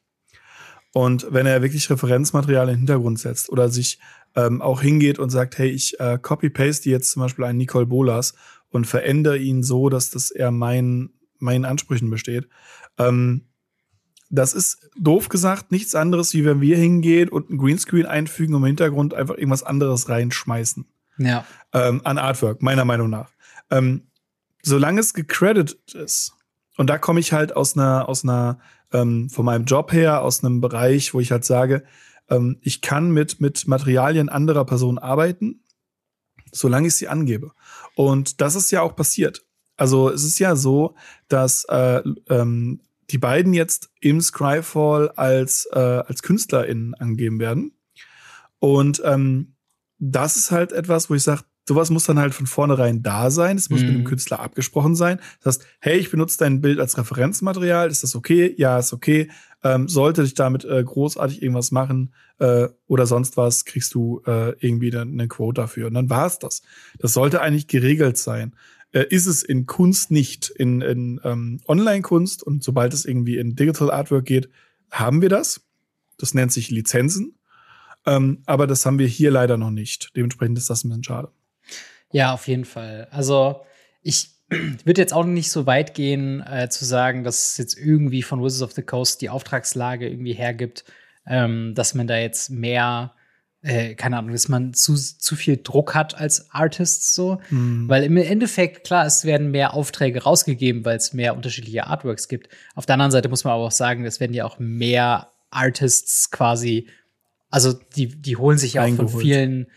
Und wenn er wirklich Referenzmaterial in den Hintergrund setzt oder sich ähm, auch hingeht und sagt, hey, ich äh, copy-paste jetzt zum Beispiel einen Nicole Bolas und verändere ihn so, dass das eher meinen meinen Ansprüchen besteht. Ähm, das ist doof gesagt nichts anderes, wie wenn wir hingehen und ein Greenscreen einfügen und im Hintergrund einfach irgendwas anderes reinschmeißen. Ja. Ähm, an Artwork, meiner Meinung nach. Ähm, solange es gecredited ist, und da komme ich halt aus einer, aus einer, ähm, von meinem Job her, aus einem Bereich, wo ich halt sage, ähm, ich kann mit, mit Materialien anderer Personen arbeiten, solange ich sie angebe. Und das ist ja auch passiert. Also es ist ja so, dass äh, ähm, die beiden jetzt im Scryfall als, äh, als KünstlerInnen angegeben werden. Und ähm, das ist halt etwas, wo ich sage, sowas muss dann halt von vornherein da sein. Es muss mhm. mit dem mhm. Künstler abgesprochen sein. Das heißt, hey, ich benutze dein Bild als Referenzmaterial. Ist das okay? Ja, ist okay. Ähm, sollte ich damit äh, großartig irgendwas machen äh, oder sonst was, kriegst du äh, irgendwie eine, eine Quote dafür. Und dann war es das. Das sollte eigentlich geregelt sein. Äh, ist es in Kunst nicht, in, in ähm, Online-Kunst und sobald es irgendwie in Digital Artwork geht, haben wir das. Das nennt sich Lizenzen. Ähm, aber das haben wir hier leider noch nicht. Dementsprechend ist das ein bisschen schade. Ja, auf jeden Fall. Also ich würde jetzt auch nicht so weit gehen, äh, zu sagen, dass es jetzt irgendwie von Wizards of the Coast die Auftragslage irgendwie hergibt, ähm, dass man da jetzt mehr, äh, keine Ahnung, dass man zu, zu viel Druck hat als Artist so. Mhm. Weil im Endeffekt, klar, es werden mehr Aufträge rausgegeben, weil es mehr unterschiedliche Artworks gibt. Auf der anderen Seite muss man aber auch sagen, es werden ja auch mehr Artists quasi, also die, die holen sich ja auch von vielen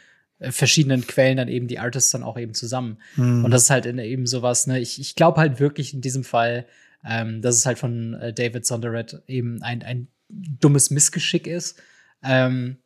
verschiedenen Quellen dann eben die Artists dann auch eben zusammen. Mhm. Und das ist halt eben sowas, ne, ich, ich glaube halt wirklich in diesem Fall, ähm, dass es halt von äh, David Sonderett eben ein, ein dummes Missgeschick ist. Ähm,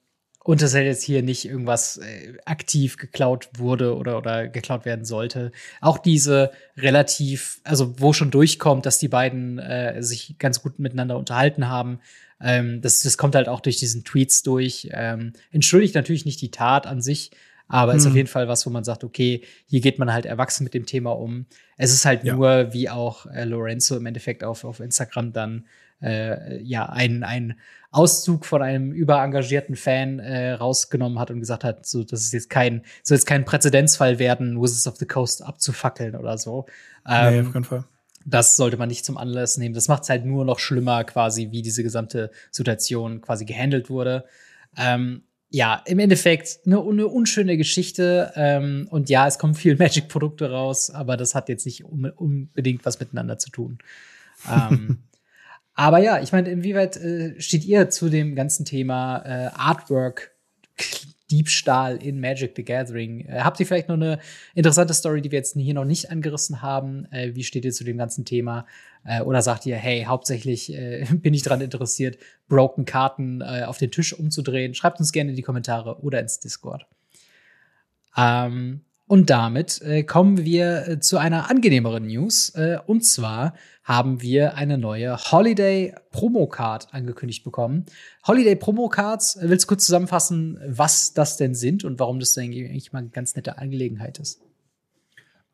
und dass er jetzt hier nicht irgendwas äh, aktiv geklaut wurde oder, oder geklaut werden sollte. Auch diese relativ, also wo schon durchkommt, dass die beiden äh, sich ganz gut miteinander unterhalten haben. Ähm, das, das kommt halt auch durch diesen Tweets durch. Ähm, entschuldigt natürlich nicht die Tat an sich, aber hm. ist auf jeden Fall was, wo man sagt, okay, hier geht man halt erwachsen mit dem Thema um. Es ist halt ja. nur, wie auch äh, Lorenzo im Endeffekt auf, auf Instagram dann äh, ja ein, ein Auszug von einem überengagierten Fan äh, rausgenommen hat und gesagt hat, so das ist jetzt kein, soll jetzt kein Präzedenzfall werden, Wizards of the Coast abzufackeln oder so. Ähm, nee, auf jeden Fall. Das sollte man nicht zum Anlass nehmen. Das macht es halt nur noch schlimmer, quasi, wie diese gesamte Situation quasi gehandelt wurde. Ähm, ja, im Endeffekt eine, eine unschöne Geschichte. Ähm, und ja, es kommen viel Magic-Produkte raus, aber das hat jetzt nicht unbedingt was miteinander zu tun. ähm, aber ja, ich meine, inwieweit äh, steht ihr zu dem ganzen Thema äh, Artwork? Diebstahl in Magic the Gathering. Äh, habt ihr vielleicht noch eine interessante Story, die wir jetzt hier noch nicht angerissen haben? Äh, wie steht ihr zu dem ganzen Thema? Äh, oder sagt ihr, hey, hauptsächlich äh, bin ich daran interessiert, Broken Karten äh, auf den Tisch umzudrehen? Schreibt uns gerne in die Kommentare oder ins Discord. Ähm, und damit äh, kommen wir äh, zu einer angenehmeren News. Äh, und zwar haben wir eine neue Holiday Promo Card angekündigt bekommen. Holiday Promo Cards, äh, willst du kurz zusammenfassen, was das denn sind und warum das denn eigentlich mal eine ganz nette Angelegenheit ist?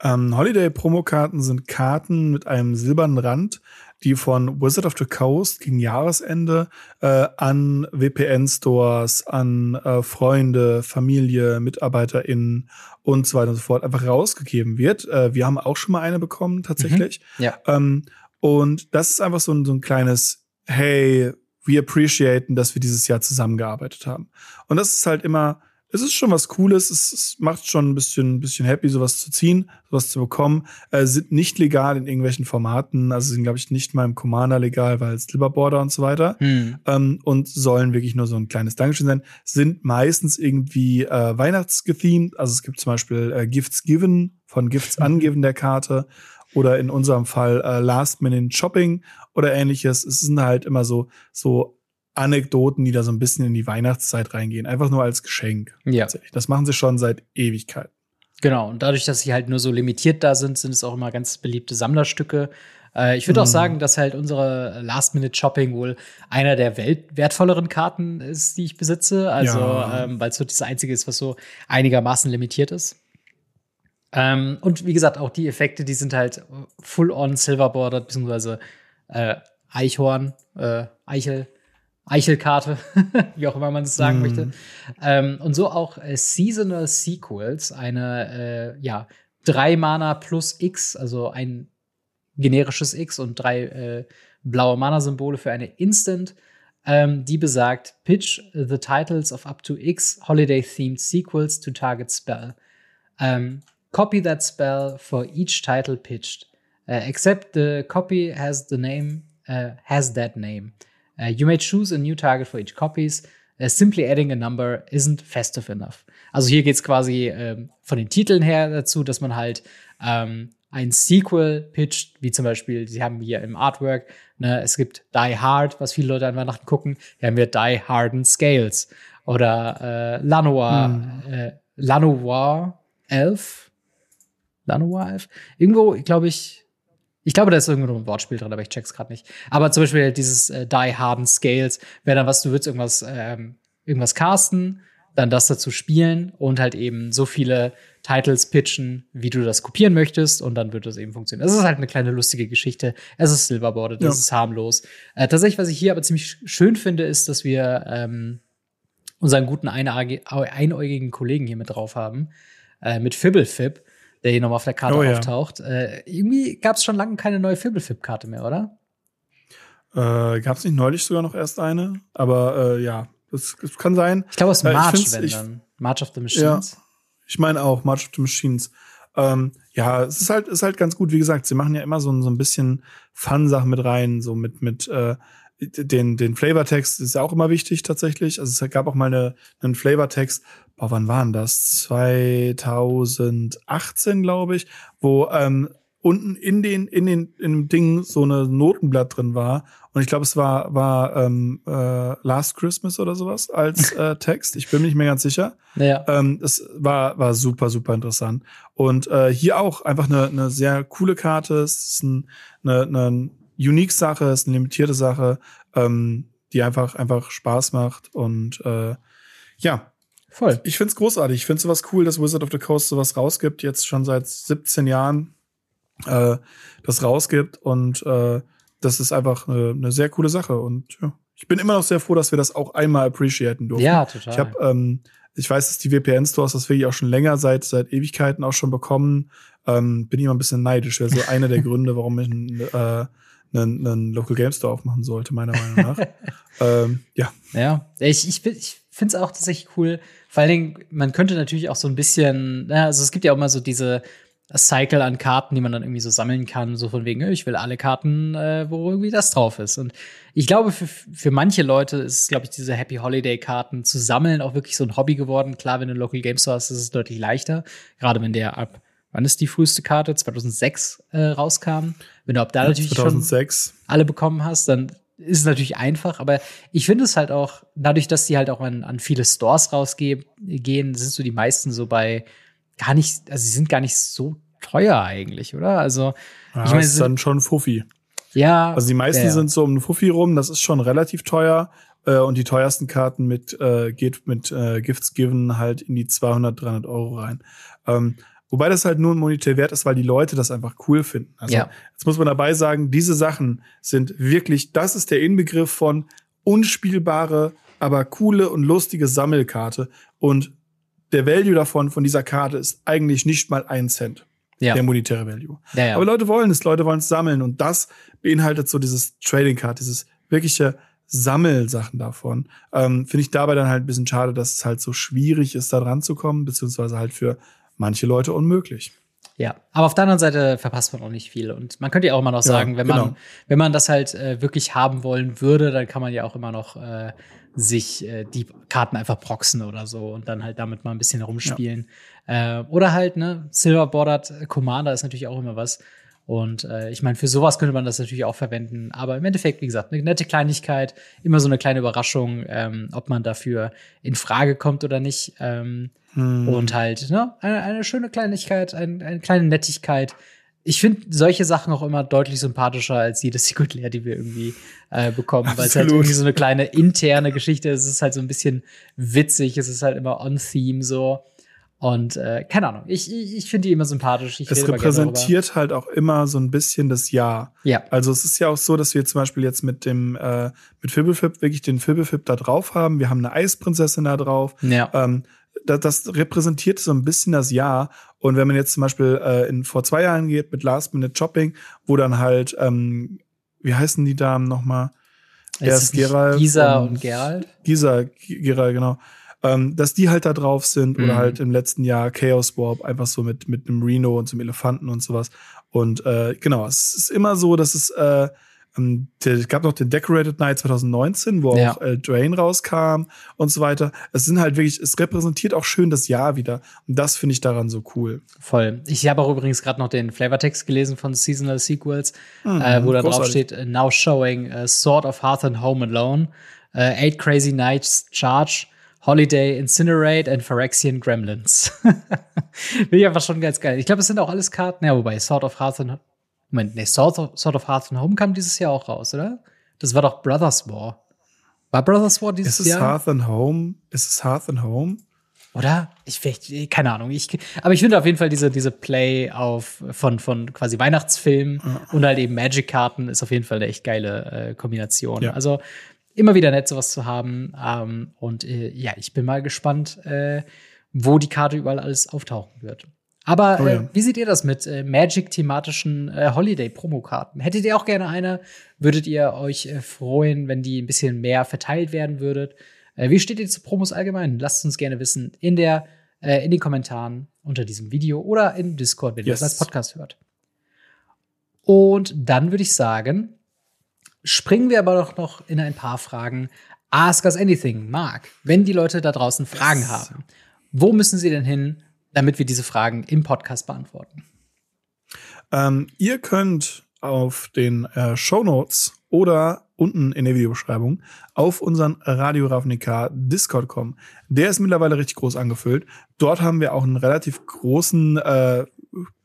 Ähm, Holiday Promo Karten sind Karten mit einem silbernen Rand, die von Wizard of the Coast gegen Jahresende äh, an WPN-Stores, an äh, Freunde, Familie, MitarbeiterInnen und so weiter und so fort einfach rausgegeben wird. Äh, wir haben auch schon mal eine bekommen, tatsächlich. Mhm. Ja. Ähm, und das ist einfach so ein, so ein kleines, hey, we appreciaten, dass wir dieses Jahr zusammengearbeitet haben. Und das ist halt immer, es ist schon was Cooles, es, es macht schon ein bisschen, ein bisschen happy, sowas zu ziehen, sowas zu bekommen. Äh, sind nicht legal in irgendwelchen Formaten, also sind, glaube ich, nicht mal im Commander legal, weil es Silberborder und so weiter. Hm. Ähm, und sollen wirklich nur so ein kleines Dankeschön sein. Sind meistens irgendwie äh, weihnachtsgethemed. Also es gibt zum Beispiel äh, Gifts Given von Gifts Angiven der Karte oder in unserem Fall äh, Last Minute Shopping oder ähnliches. Es sind halt immer so, so Anekdoten, die da so ein bisschen in die Weihnachtszeit reingehen. Einfach nur als Geschenk. Ja. Das machen sie schon seit Ewigkeit. Genau. Und dadurch, dass sie halt nur so limitiert da sind, sind es auch immer ganz beliebte Sammlerstücke. Äh, ich würde mhm. auch sagen, dass halt unsere Last-Minute-Shopping wohl einer der wertvolleren Karten ist, die ich besitze. Also, ja. ähm, weil es so das einzige ist, was so einigermaßen limitiert ist. Ähm, und wie gesagt, auch die Effekte, die sind halt full-on silverbordered, beziehungsweise äh, Eichhorn, äh, Eichel Eichelkarte, wie auch immer man es sagen mm. möchte. Ähm, und so auch äh, Seasonal Sequels, eine, äh, ja, drei Mana plus X, also ein generisches X und drei äh, blaue Mana-Symbole für eine Instant, ähm, die besagt, pitch the titles of up to X holiday-themed sequels to target spell. Um, ähm, copy that spell for each title pitched. Uh, except the copy has the name, uh, has that name. Uh, you may choose a new target for each copies. Uh, simply adding a number isn't festive enough. Also hier geht es quasi ähm, von den Titeln her dazu, dass man halt ähm, ein Sequel pitcht, wie zum Beispiel, sie haben hier im Artwork, ne, es gibt Die Hard, was viele Leute an Weihnachten gucken, hier haben wir Die Hardened Scales oder äh, Lanoir, hm. äh, Lanoir 11, Lanoir 11, irgendwo, glaube ich, ich glaube, da ist irgendwo ein Wortspiel drin, aber ich check's gerade nicht. Aber zum Beispiel dieses äh, Die Harden Scales wäre dann was, du würdest irgendwas, ähm, irgendwas casten, dann das dazu spielen und halt eben so viele Titles pitchen, wie du das kopieren möchtest und dann wird das eben funktionieren. Es ist halt eine kleine lustige Geschichte. Es ist Silverboarded, ja. es ist harmlos. Äh, tatsächlich, was ich hier aber ziemlich schön finde, ist, dass wir ähm, unseren guten einäugigen Kollegen hier mit drauf haben, äh, mit Fibblefib der hier nochmal auf der Karte oh, ja. auftaucht. Äh, irgendwie gab es schon lange keine neue Fibblefip-Karte mehr, oder? Äh, gab es nicht neulich sogar noch erst eine? Aber äh, ja, das, das, kann sein. Ich glaube, es äh, March, wenn ich, dann. March of the Machines. Ja, ich meine auch, March of the Machines. Ähm, ja, es ist halt, ist halt ganz gut. Wie gesagt, sie machen ja immer so, so ein bisschen Fun-Sachen mit rein, so mit, mit äh, den, den Flavortext ist ja auch immer wichtig tatsächlich. Also es gab auch mal eine, einen Flavortext, boah, wann waren das? 2018, glaube ich, wo ähm, unten in den in den in dem Ding so eine Notenblatt drin war und ich glaube es war war ähm, äh, Last Christmas oder sowas als äh, Text ich bin mir nicht mehr ganz sicher ja. ähm, es war war super super interessant und äh, hier auch einfach eine eine sehr coole Karte es ist ein, eine, eine unique Sache es ist eine limitierte Sache ähm, die einfach einfach Spaß macht und äh, ja Voll. Ich find's großartig. Ich finde sowas cool, dass Wizard of the Coast sowas rausgibt, jetzt schon seit 17 Jahren äh, das rausgibt. Und äh, das ist einfach eine, eine sehr coole Sache. Und ja, ich bin immer noch sehr froh, dass wir das auch einmal appreciaten durften. Ja, total. Ich habe, ähm, ich weiß, dass die VPN-Stores das wirklich auch schon länger seit seit Ewigkeiten auch schon bekommen. Ähm, bin immer ein bisschen neidisch. Wäre so einer der Gründe, warum ich äh, einen, einen Local Game Store aufmachen sollte, meiner Meinung nach. ähm, ja. Ja, ich, ich, ich finde es auch tatsächlich cool. Vor allen Dingen, man könnte natürlich auch so ein bisschen, also es gibt ja auch mal so diese Cycle an Karten, die man dann irgendwie so sammeln kann, so von wegen, ich will alle Karten, äh, wo irgendwie das drauf ist. Und ich glaube, für, für manche Leute ist, glaube ich, diese Happy Holiday-Karten zu sammeln auch wirklich so ein Hobby geworden. Klar, wenn du Local Game Store hast, ist es deutlich leichter. Gerade wenn der ab, wann ist die früheste Karte? 2006 äh, rauskam. Wenn du ab da natürlich 2006. schon alle bekommen hast, dann ist es natürlich einfach, aber ich finde es halt auch, dadurch, dass die halt auch an, an viele Stores rausgehen, sind so die meisten so bei gar nicht, also sie sind gar nicht so teuer eigentlich, oder? Also, ja, ich meine, ist dann schon Fuffi. Ja. Also die meisten ja. sind so um Fuffi rum, das ist schon relativ teuer. Äh, und die teuersten Karten mit äh, geht mit äh, Gifts Given halt in die 200, 300 Euro rein. Ähm, wobei das halt nur ein monetär wert ist, weil die Leute das einfach cool finden. Also ja. jetzt muss man dabei sagen, diese Sachen sind wirklich, das ist der Inbegriff von unspielbare, aber coole und lustige Sammelkarte. Und der Value davon, von dieser Karte, ist eigentlich nicht mal ein Cent. Ja. Der monetäre Value. Ja, ja. Aber Leute wollen es, Leute wollen es sammeln. Und das beinhaltet so dieses Trading Card, dieses wirkliche Sammelsachen davon. Ähm, Finde ich dabei dann halt ein bisschen schade, dass es halt so schwierig ist, da dran zu kommen, beziehungsweise halt für manche Leute unmöglich. Ja, aber auf der anderen Seite verpasst man auch nicht viel. Und man könnte ja auch immer noch sagen, ja, wenn genau. man, wenn man das halt äh, wirklich haben wollen würde, dann kann man ja auch immer noch äh, sich äh, die Karten einfach proxen oder so und dann halt damit mal ein bisschen rumspielen. Ja. Äh, oder halt, ne, Silver Bordered Commander ist natürlich auch immer was. Und äh, ich meine, für sowas könnte man das natürlich auch verwenden. Aber im Endeffekt, wie gesagt, eine nette Kleinigkeit, immer so eine kleine Überraschung, ähm, ob man dafür in Frage kommt oder nicht. Ähm, hm. Und halt, ne, eine, eine schöne Kleinigkeit, ein, eine kleine Nettigkeit, ich finde solche Sachen auch immer deutlich sympathischer als jede Secret Lair, die wir irgendwie äh, bekommen, weil es halt irgendwie so eine kleine interne Geschichte ist. Es ist halt so ein bisschen witzig, es ist halt immer on-theme so. Und äh, keine Ahnung, ich, ich, ich finde die immer sympathisch. Ich es repräsentiert halt auch immer so ein bisschen das Jahr. Ja. Also es ist ja auch so, dass wir zum Beispiel jetzt mit dem äh, mit Fibblefip wirklich den Fibblefip da drauf haben. Wir haben eine Eisprinzessin da drauf. Ja. Ähm, das, das repräsentiert so ein bisschen das Jahr. Und wenn man jetzt zum Beispiel äh, in vor zwei Jahren geht mit Last Minute Shopping, wo dann halt, ähm, wie heißen die Damen nochmal? Erst Gerald. Gisa und, und Gerald. Gisa, Gerald, genau. Ähm, dass die halt da drauf sind mhm. oder halt im letzten Jahr Chaos Warp einfach so mit mit einem Reno und zum Elefanten und sowas und äh, genau es ist immer so dass es äh, ähm, es gab noch den Decorated Night 2019, wo ja. auch äh, Drain rauskam und so weiter. Es sind halt wirklich, es repräsentiert auch schön das Jahr wieder. Und das finde ich daran so cool. Voll. Ich habe auch übrigens gerade noch den Flavortext gelesen von Seasonal Sequels, mhm, äh, wo da drauf steht, uh, now showing uh, Sword of Hearth and Home Alone, uh, Eight Crazy Nights Charge, Holiday Incinerate and Phyrexian Gremlins. Bin ich einfach schon ganz geil. Ich glaube, es sind auch alles Karten, ja, wobei Sword of Hearth and Moment, nee, Sword of, Sword of Hearts and Home kam dieses Jahr auch raus, oder? Das war doch Brothers War. War Brothers War dieses Jahr? Ist es? Hearth and Home? Ist es Hearth and Home? Oder? Ich vielleicht, keine Ahnung. Ich, aber ich finde auf jeden Fall diese, diese Play auf von, von quasi Weihnachtsfilmen ja. und halt eben Magic-Karten ist auf jeden Fall eine echt geile äh, Kombination. Ja. Also immer wieder nett, sowas zu haben. Ähm, und äh, ja, ich bin mal gespannt, äh, wo die Karte überall alles auftauchen wird. Aber oh ja. äh, wie seht ihr das mit äh, Magic-thematischen äh, Holiday-Promokarten? Hättet ihr auch gerne eine? Würdet ihr euch äh, freuen, wenn die ein bisschen mehr verteilt werden würdet? Äh, wie steht ihr zu Promos allgemein? Lasst uns gerne wissen in der äh, in den Kommentaren unter diesem Video oder im Discord, wenn yes. ihr das als Podcast hört. Und dann würde ich sagen, springen wir aber doch noch in ein paar Fragen. Ask us anything, Marc. Wenn die Leute da draußen Fragen yes. haben, wo müssen sie denn hin, damit wir diese Fragen im Podcast beantworten? Ähm, ihr könnt auf den äh, Show Notes oder unten in der Videobeschreibung auf unseren Radio Ravnica Discord kommen. Der ist mittlerweile richtig groß angefüllt. Dort haben wir auch einen relativ großen äh,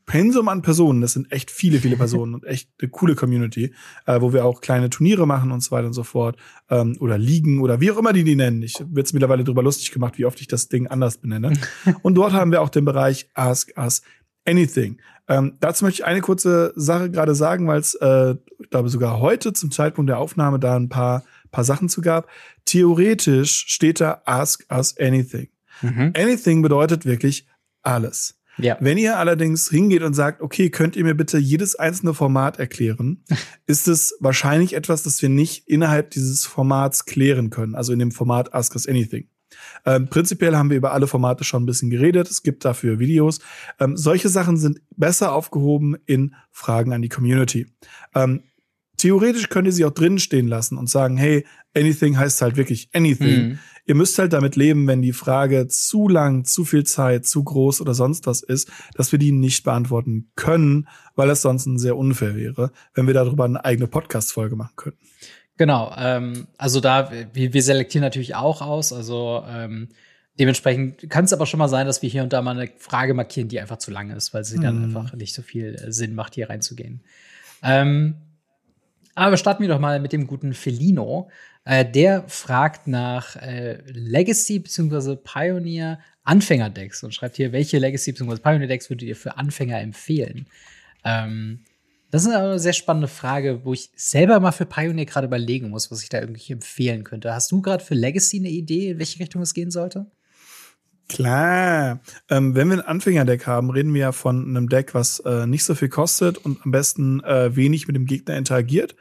Pensum an Personen. Das sind echt viele, viele Personen und echt eine coole Community, äh, wo wir auch kleine Turniere machen und so weiter und so fort. Ähm, oder Ligen oder wie auch immer die die nennen. Ich wird mittlerweile drüber lustig gemacht, wie oft ich das Ding anders benenne. und dort haben wir auch den Bereich Ask Us Anything. Ähm, dazu möchte ich eine kurze Sache gerade sagen, weil es, äh, ich glaube, sogar heute zum Zeitpunkt der Aufnahme da ein paar, paar Sachen zu gab. Theoretisch steht da Ask Us Anything. Mhm. Anything bedeutet wirklich alles. Ja. Wenn ihr allerdings hingeht und sagt, okay, könnt ihr mir bitte jedes einzelne Format erklären, ist es wahrscheinlich etwas, das wir nicht innerhalb dieses Formats klären können, also in dem Format Ask Us Anything. Ähm, prinzipiell haben wir über alle Formate schon ein bisschen geredet. Es gibt dafür Videos. Ähm, solche Sachen sind besser aufgehoben in Fragen an die Community. Ähm, theoretisch könnt ihr sie auch drinnen stehen lassen und sagen, hey, anything heißt halt wirklich anything. Mhm. Ihr müsst halt damit leben, wenn die Frage zu lang, zu viel Zeit, zu groß oder sonst was ist, dass wir die nicht beantworten können, weil es sonst sehr unfair wäre, wenn wir darüber eine eigene Podcast-Folge machen könnten. Genau, ähm, also da, wir, wir selektieren natürlich auch aus, also ähm, dementsprechend kann es aber schon mal sein, dass wir hier und da mal eine Frage markieren, die einfach zu lang ist, weil sie mm. dann mhm. einfach nicht so viel äh, Sinn macht, hier reinzugehen. Ähm, aber starten wir doch mal mit dem guten Felino. Äh, der fragt nach äh, Legacy bzw. Pioneer Anfängerdecks und schreibt hier, welche Legacy bzw. Pioneer Decks würdet ihr für Anfänger empfehlen? Ähm, das ist eine sehr spannende Frage, wo ich selber mal für Pioneer gerade überlegen muss, was ich da irgendwie empfehlen könnte. Hast du gerade für Legacy eine Idee, in welche Richtung es gehen sollte? Klar. Ähm, wenn wir ein Anfängerdeck haben, reden wir ja von einem Deck, was äh, nicht so viel kostet und am besten äh, wenig mit dem Gegner interagiert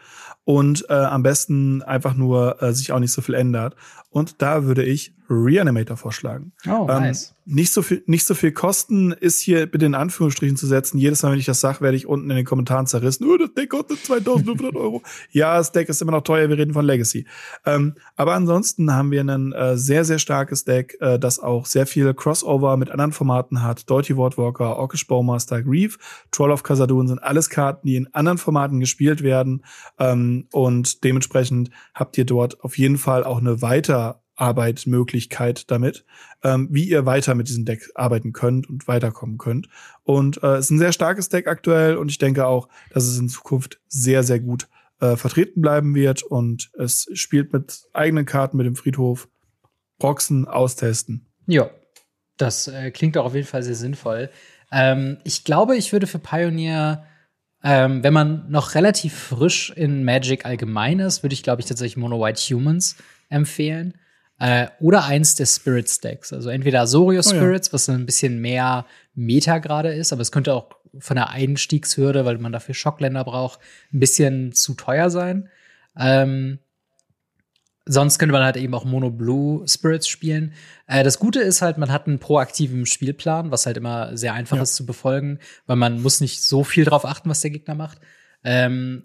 und äh, am besten einfach nur äh, sich auch nicht so viel ändert. Und da würde ich Reanimator vorschlagen. Oh, ähm, nice. Nicht so viel, nicht so viel Kosten ist hier bitte in Anführungsstrichen zu setzen. Jedes Mal, wenn ich das sage, werde ich unten in den Kommentaren zerrissen. Oh, das Deck kostet 2500 Euro. ja, das Deck ist immer noch teuer. Wir reden von Legacy. Ähm, aber ansonsten haben wir ein äh, sehr, sehr starkes Deck, äh, das auch sehr viel Crossover mit anderen Formaten hat. Deuty Wardwalker, Orkish Bowmaster, Grief, Troll of Khazad-dûn sind alles Karten, die in anderen Formaten gespielt werden. Ähm, und dementsprechend habt ihr dort auf jeden Fall auch eine weiter Arbeitmöglichkeit damit, ähm, wie ihr weiter mit diesem Deck arbeiten könnt und weiterkommen könnt. Und äh, es ist ein sehr starkes Deck aktuell und ich denke auch, dass es in Zukunft sehr, sehr gut äh, vertreten bleiben wird und es spielt mit eigenen Karten mit dem Friedhof. Proxen austesten. Ja, das äh, klingt auch auf jeden Fall sehr sinnvoll. Ähm, ich glaube, ich würde für Pioneer ähm, wenn man noch relativ frisch in Magic allgemein ist, würde ich, glaube ich, tatsächlich Mono White Humans empfehlen. Äh, oder eins der Spirit Stacks. Also entweder Asorio Spirits, oh ja. was ein bisschen mehr Meta gerade ist, aber es könnte auch von der Einstiegshürde, weil man dafür Schockländer braucht, ein bisschen zu teuer sein. Ähm, sonst könnte man halt eben auch Mono Blue Spirits spielen. Äh, das Gute ist halt, man hat einen proaktiven Spielplan, was halt immer sehr einfach ja. ist zu befolgen, weil man muss nicht so viel drauf achten, was der Gegner macht. Ähm,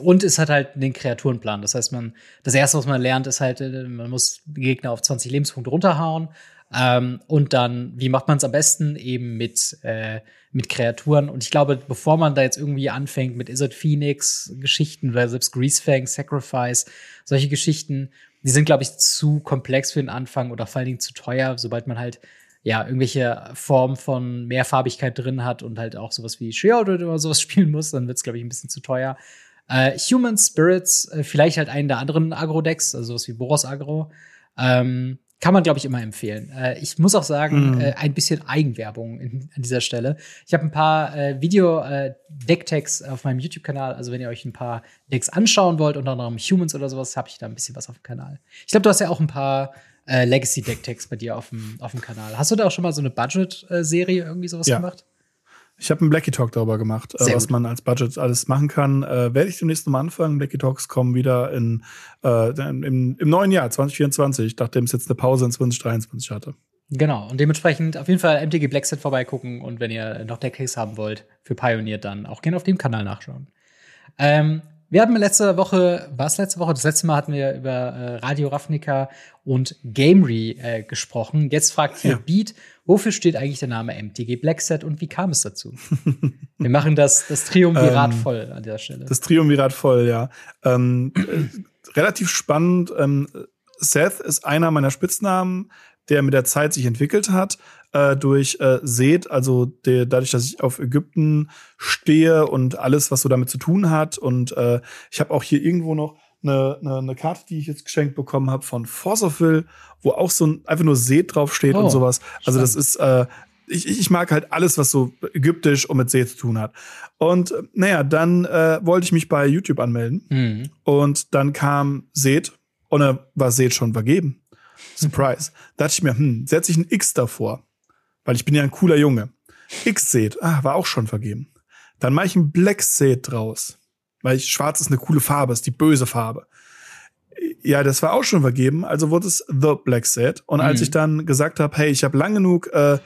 und es hat halt den Kreaturenplan. Das heißt, man, das erste, was man lernt, ist halt, äh, man muss Gegner auf 20 Lebenspunkte runterhauen. Ähm, und dann, wie macht man es am besten? Eben mit, äh, mit Kreaturen. Und ich glaube, bevor man da jetzt irgendwie anfängt mit Izzard Phoenix Geschichten oder selbst Greasefang, Sacrifice, solche Geschichten, die sind, glaube ich, zu komplex für den Anfang oder vor allen Dingen zu teuer, sobald man halt ja, irgendwelche Form von Mehrfarbigkeit drin hat und halt auch sowas wie Shield oder sowas spielen muss, dann wird es, glaube ich, ein bisschen zu teuer. Äh, Human Spirits, äh, vielleicht halt einen der anderen Agro-Decks, also sowas wie Boros Agro. Ähm, kann man, glaube ich, immer empfehlen. Äh, ich muss auch sagen, mm. äh, ein bisschen Eigenwerbung in, an dieser Stelle. Ich habe ein paar äh, Video-Deck-Tags äh, auf meinem YouTube-Kanal. Also, wenn ihr euch ein paar Decks anschauen wollt, unter anderem Humans oder sowas, habe ich da ein bisschen was auf dem Kanal. Ich glaube, du hast ja auch ein paar äh, Legacy-Deck-Tags bei dir auf dem, auf dem Kanal. Hast du da auch schon mal so eine Budget-Serie irgendwie sowas ja. gemacht? Ich habe einen Blackie Talk darüber gemacht, äh, was man als Budget alles machen kann. Äh, Werde ich demnächst mal anfangen. Blackie Talks kommen wieder in, äh, im, im neuen Jahr 2024, nachdem es jetzt eine Pause in 2023 hatte. Genau, und dementsprechend auf jeden Fall MTG Blackset vorbeigucken und wenn ihr noch der Case haben wollt für Pioneer, dann auch gerne auf dem Kanal nachschauen. Ähm, wir haben letzte Woche, war es letzte Woche? Das letzte Mal hatten wir über äh, Radio Ravnica und Gamery äh, gesprochen. Jetzt fragt hier ja. Beat, wofür steht eigentlich der Name MTG Blackset und wie kam es dazu? wir machen das, das Triumvirat ähm, voll an der Stelle. Das Triumvirat voll, ja. Ähm, äh, relativ spannend. Ähm, Seth ist einer meiner Spitznamen der mit der Zeit sich entwickelt hat, äh, durch äh, Seth, also der, dadurch, dass ich auf Ägypten stehe und alles, was so damit zu tun hat. Und äh, ich habe auch hier irgendwo noch eine, eine, eine Karte, die ich jetzt geschenkt bekommen habe von Forceofil, wo auch so ein, einfach nur Seth draufsteht oh, und sowas. Also das ist äh, ich, ich mag halt alles, was so ägyptisch und mit See zu tun hat. Und äh, naja, dann äh, wollte ich mich bei YouTube anmelden. Mhm. Und dann kam Seth und dann war Seth schon vergeben. Surprise. Da dachte ich mir, hm, setze ich ein X davor. Weil ich bin ja ein cooler Junge. X-Set, ah, war auch schon vergeben. Dann mache ich ein Black-Set draus. Weil ich, schwarz ist eine coole Farbe, ist die böse Farbe. Ja, das war auch schon vergeben, also wurde es The Black Set. Und als mhm. ich dann gesagt habe, hey, ich habe lang genug äh,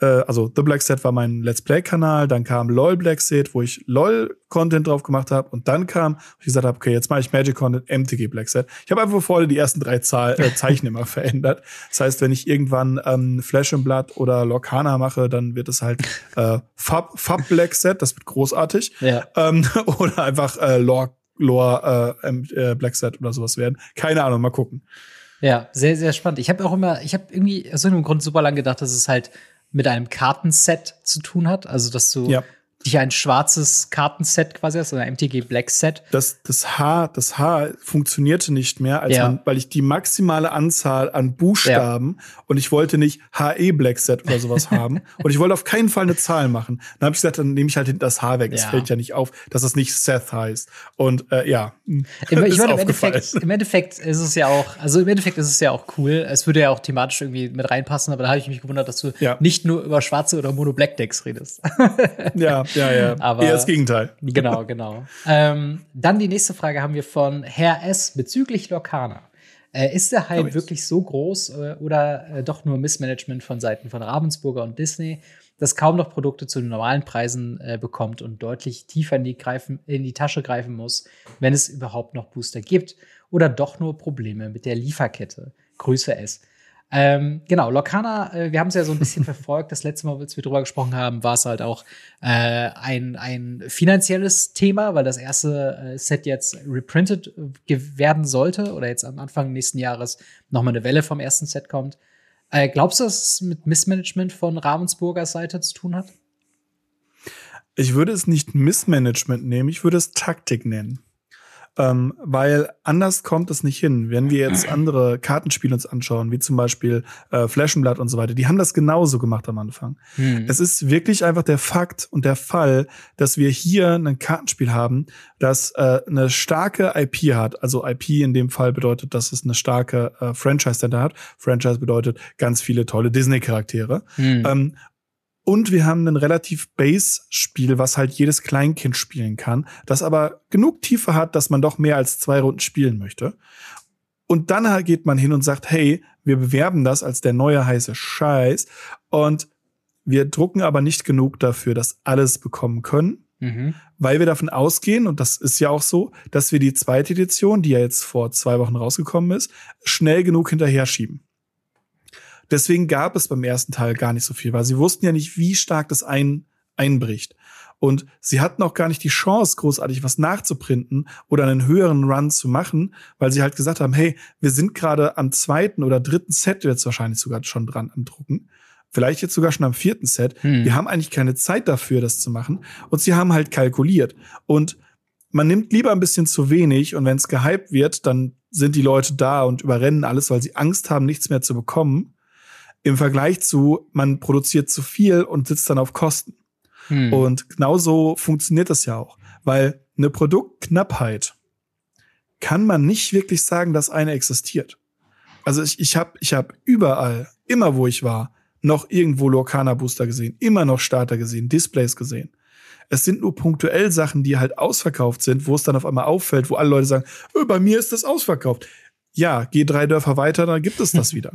äh, also The Black Set war mein Let's Play-Kanal, dann kam LOL Black Set, wo ich LOL-Content drauf gemacht habe und dann kam, wo ich gesagt habe, okay, jetzt mache ich Magic-Content MTG Black Set. Ich habe einfach vorher die ersten drei Zahl, äh, Zeichen immer verändert. Das heißt, wenn ich irgendwann ähm, Flash im Blatt oder Lorcana mache, dann wird es halt äh, Fab, Fab Black Set, das wird großartig. Ja. Ähm, oder einfach äh, Lore, Lore äh, äh, Black Set oder sowas werden. Keine Ahnung, mal gucken. Ja, sehr, sehr spannend. Ich habe auch immer, ich habe irgendwie aus irgendeinem Grund super lang gedacht, dass es halt mit einem Kartenset zu tun hat. Also, dass du ja dich ein schwarzes Kartenset quasi hast, ein MTG Black Set. Das, das H, das H funktionierte nicht mehr, als ja. man, weil ich die maximale Anzahl an Buchstaben ja. und ich wollte nicht HE Black Set oder sowas haben und ich wollte auf keinen Fall eine Zahl machen. Dann habe ich gesagt, dann nehme ich halt das H weg. Es ja. fällt ja nicht auf, dass es nicht Seth heißt. Und äh, ja, ich meine, im Endeffekt, im Endeffekt ist es ja auch, also im Endeffekt ist es ja auch cool. Es würde ja auch thematisch irgendwie mit reinpassen, aber da habe ich mich gewundert, dass du nicht nur über schwarze oder Mono Black Decks redest. ja, ja, ja. Aber, Eher das Gegenteil. Genau, genau. ähm, dann die nächste Frage haben wir von Herr S. bezüglich Lorcana. Äh, ist der Hype wirklich so groß äh, oder äh, doch nur Missmanagement von Seiten von Ravensburger und Disney, das kaum noch Produkte zu den normalen Preisen äh, bekommt und deutlich tiefer in die, greifen, in die Tasche greifen muss, wenn es überhaupt noch Booster gibt? Oder doch nur Probleme mit der Lieferkette? Grüße S. Ähm, genau, Lorcana, äh, wir haben es ja so ein bisschen verfolgt. Das letzte Mal, als wir drüber gesprochen haben, war es halt auch äh, ein, ein finanzielles Thema, weil das erste äh, Set jetzt reprintet werden sollte oder jetzt am Anfang nächsten Jahres nochmal eine Welle vom ersten Set kommt. Äh, glaubst du, dass es mit Missmanagement von Ravensburger Seite zu tun hat? Ich würde es nicht Missmanagement nehmen, ich würde es Taktik nennen. Ähm, weil anders kommt es nicht hin. Wenn wir jetzt andere Kartenspiele uns anschauen, wie zum Beispiel äh, Flaschenblatt und so weiter, die haben das genauso gemacht am Anfang. Hm. Es ist wirklich einfach der Fakt und der Fall, dass wir hier ein Kartenspiel haben, das äh, eine starke IP hat. Also IP in dem Fall bedeutet, dass es eine starke äh, Franchise-Center hat. Franchise bedeutet ganz viele tolle Disney-Charaktere. Hm. Ähm, und wir haben ein relativ Base-Spiel, was halt jedes Kleinkind spielen kann, das aber genug Tiefe hat, dass man doch mehr als zwei Runden spielen möchte. Und dann geht man hin und sagt, hey, wir bewerben das als der neue heiße Scheiß und wir drucken aber nicht genug dafür, dass alles bekommen können, mhm. weil wir davon ausgehen, und das ist ja auch so, dass wir die zweite Edition, die ja jetzt vor zwei Wochen rausgekommen ist, schnell genug hinterher schieben. Deswegen gab es beim ersten Teil gar nicht so viel, weil sie wussten ja nicht, wie stark das ein, einbricht. Und sie hatten auch gar nicht die Chance, großartig was nachzuprinten oder einen höheren Run zu machen, weil sie halt gesagt haben, hey, wir sind gerade am zweiten oder dritten Set jetzt wahrscheinlich sogar schon dran am Drucken. Vielleicht jetzt sogar schon am vierten Set. Hm. Wir haben eigentlich keine Zeit dafür, das zu machen. Und sie haben halt kalkuliert. Und man nimmt lieber ein bisschen zu wenig und wenn es gehypt wird, dann sind die Leute da und überrennen alles, weil sie Angst haben, nichts mehr zu bekommen im Vergleich zu, man produziert zu viel und sitzt dann auf Kosten. Hm. Und genauso funktioniert das ja auch, weil eine Produktknappheit kann man nicht wirklich sagen, dass eine existiert. Also ich, ich habe ich hab überall, immer wo ich war, noch irgendwo Lorcana Booster gesehen, immer noch Starter gesehen, Displays gesehen. Es sind nur punktuell Sachen, die halt ausverkauft sind, wo es dann auf einmal auffällt, wo alle Leute sagen, öh, bei mir ist das ausverkauft. Ja, geh drei Dörfer weiter, dann gibt es das wieder.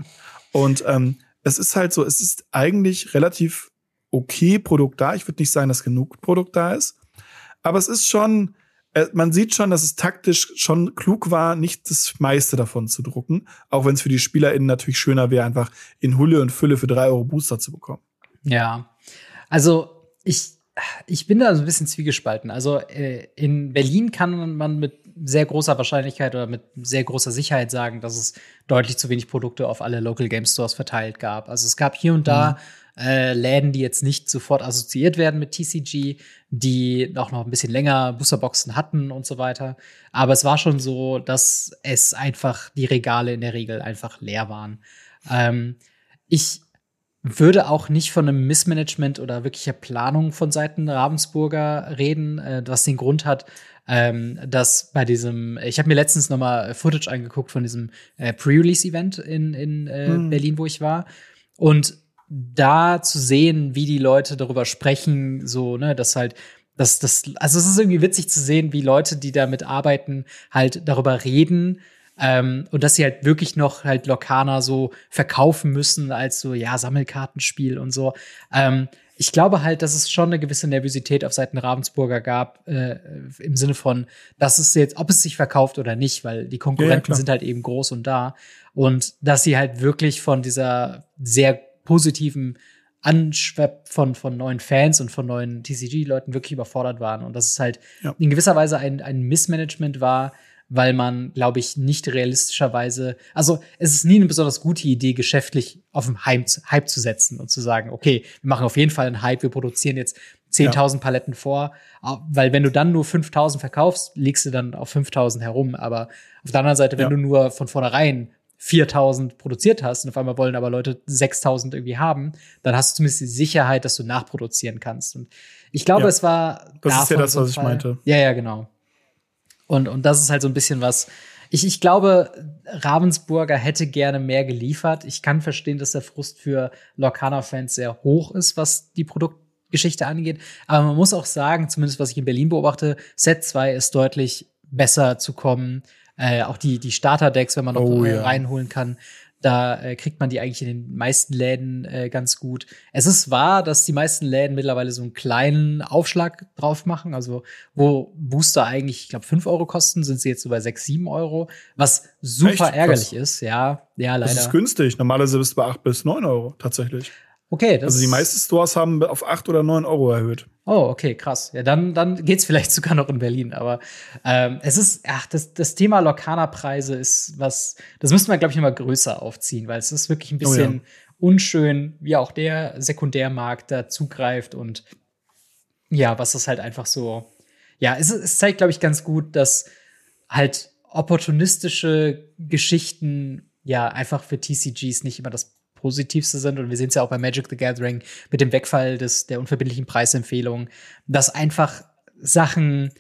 Und ähm, es ist halt so, es ist eigentlich relativ okay Produkt da. Ich würde nicht sagen, dass genug Produkt da ist. Aber es ist schon, äh, man sieht schon, dass es taktisch schon klug war, nicht das meiste davon zu drucken. Auch wenn es für die SpielerInnen natürlich schöner wäre, einfach in Hulle und Fülle für drei Euro Booster zu bekommen. Ja. Also ich, ich bin da so ein bisschen zwiegespalten. Also äh, in Berlin kann man mit sehr großer Wahrscheinlichkeit oder mit sehr großer Sicherheit sagen, dass es deutlich zu wenig Produkte auf alle Local Game Stores verteilt gab. Also es gab hier und da mhm. äh, Läden, die jetzt nicht sofort assoziiert werden mit TCG, die auch noch ein bisschen länger Boosterboxen hatten und so weiter. Aber es war schon so, dass es einfach die Regale in der Regel einfach leer waren. Ähm, ich würde auch nicht von einem Missmanagement oder wirklicher Planung von Seiten Ravensburger reden, äh, was den Grund hat, ähm, dass bei diesem, ich habe mir letztens noch mal Footage angeguckt von diesem äh, Pre-Release-Event in, in äh, hm. Berlin, wo ich war. Und da zu sehen, wie die Leute darüber sprechen, so, ne, dass halt das, das, also es ist irgendwie witzig zu sehen, wie Leute, die damit arbeiten, halt darüber reden, ähm, und dass sie halt wirklich noch halt Lokana so verkaufen müssen als so, ja, Sammelkartenspiel und so. Ähm, ich glaube halt, dass es schon eine gewisse Nervosität auf Seiten Ravensburger gab, äh, im Sinne von, dass es jetzt, ob es sich verkauft oder nicht, weil die Konkurrenten ja, sind halt eben groß und da. Und dass sie halt wirklich von dieser sehr positiven Anschwepp von, von neuen Fans und von neuen TCG-Leuten wirklich überfordert waren. Und dass es halt ja. in gewisser Weise ein, ein Missmanagement war, weil man, glaube ich, nicht realistischerweise, also es ist nie eine besonders gute Idee, geschäftlich auf den Hype, Hype zu setzen und zu sagen, okay, wir machen auf jeden Fall einen Hype, wir produzieren jetzt 10.000 ja. Paletten vor, weil wenn du dann nur 5.000 verkaufst, legst du dann auf 5.000 herum, aber auf der anderen Seite, wenn ja. du nur von vornherein 4000 produziert hast und auf einmal wollen aber Leute 6000 irgendwie haben, dann hast du zumindest die Sicherheit, dass du nachproduzieren kannst. Und ich glaube, ja, es war. Das ist ja das, was ich meinte. Ja, ja, genau. Und, und das ist halt so ein bisschen was. Ich, ich glaube, Ravensburger hätte gerne mehr geliefert. Ich kann verstehen, dass der Frust für Lorcaner-Fans sehr hoch ist, was die Produktgeschichte angeht. Aber man muss auch sagen, zumindest was ich in Berlin beobachte, Set 2 ist deutlich besser zu kommen. Äh, auch die, die Starter-Decks, wenn man noch oh, ja. reinholen kann, da äh, kriegt man die eigentlich in den meisten Läden äh, ganz gut. Es ist wahr, dass die meisten Läden mittlerweile so einen kleinen Aufschlag drauf machen. Also wo Booster eigentlich, ich glaube, 5 Euro kosten, sind sie jetzt so bei 6, 7 Euro. Was super Echt? ärgerlich Krass. ist. Ja, ja, leider. Das ist günstig. Normalerweise bist du bei 8 bis 9 Euro tatsächlich. Okay, das also die meisten Stores haben auf 8 oder 9 Euro erhöht. Oh, okay, krass. Ja, dann, dann geht's vielleicht sogar noch in Berlin. Aber ähm, es ist, ach, das, das Thema Lokana-Preise ist was, das müsste man, glaube ich, mal größer aufziehen, weil es ist wirklich ein bisschen oh, ja. unschön, wie auch der Sekundärmarkt da zugreift und ja, was das halt einfach so, ja, es, es zeigt, glaube ich, ganz gut, dass halt opportunistische Geschichten ja einfach für TCGs nicht immer das Positivste sind. Und wir sehen es ja auch bei Magic the Gathering mit dem Wegfall des, der unverbindlichen Preisempfehlung, dass einfach Sachen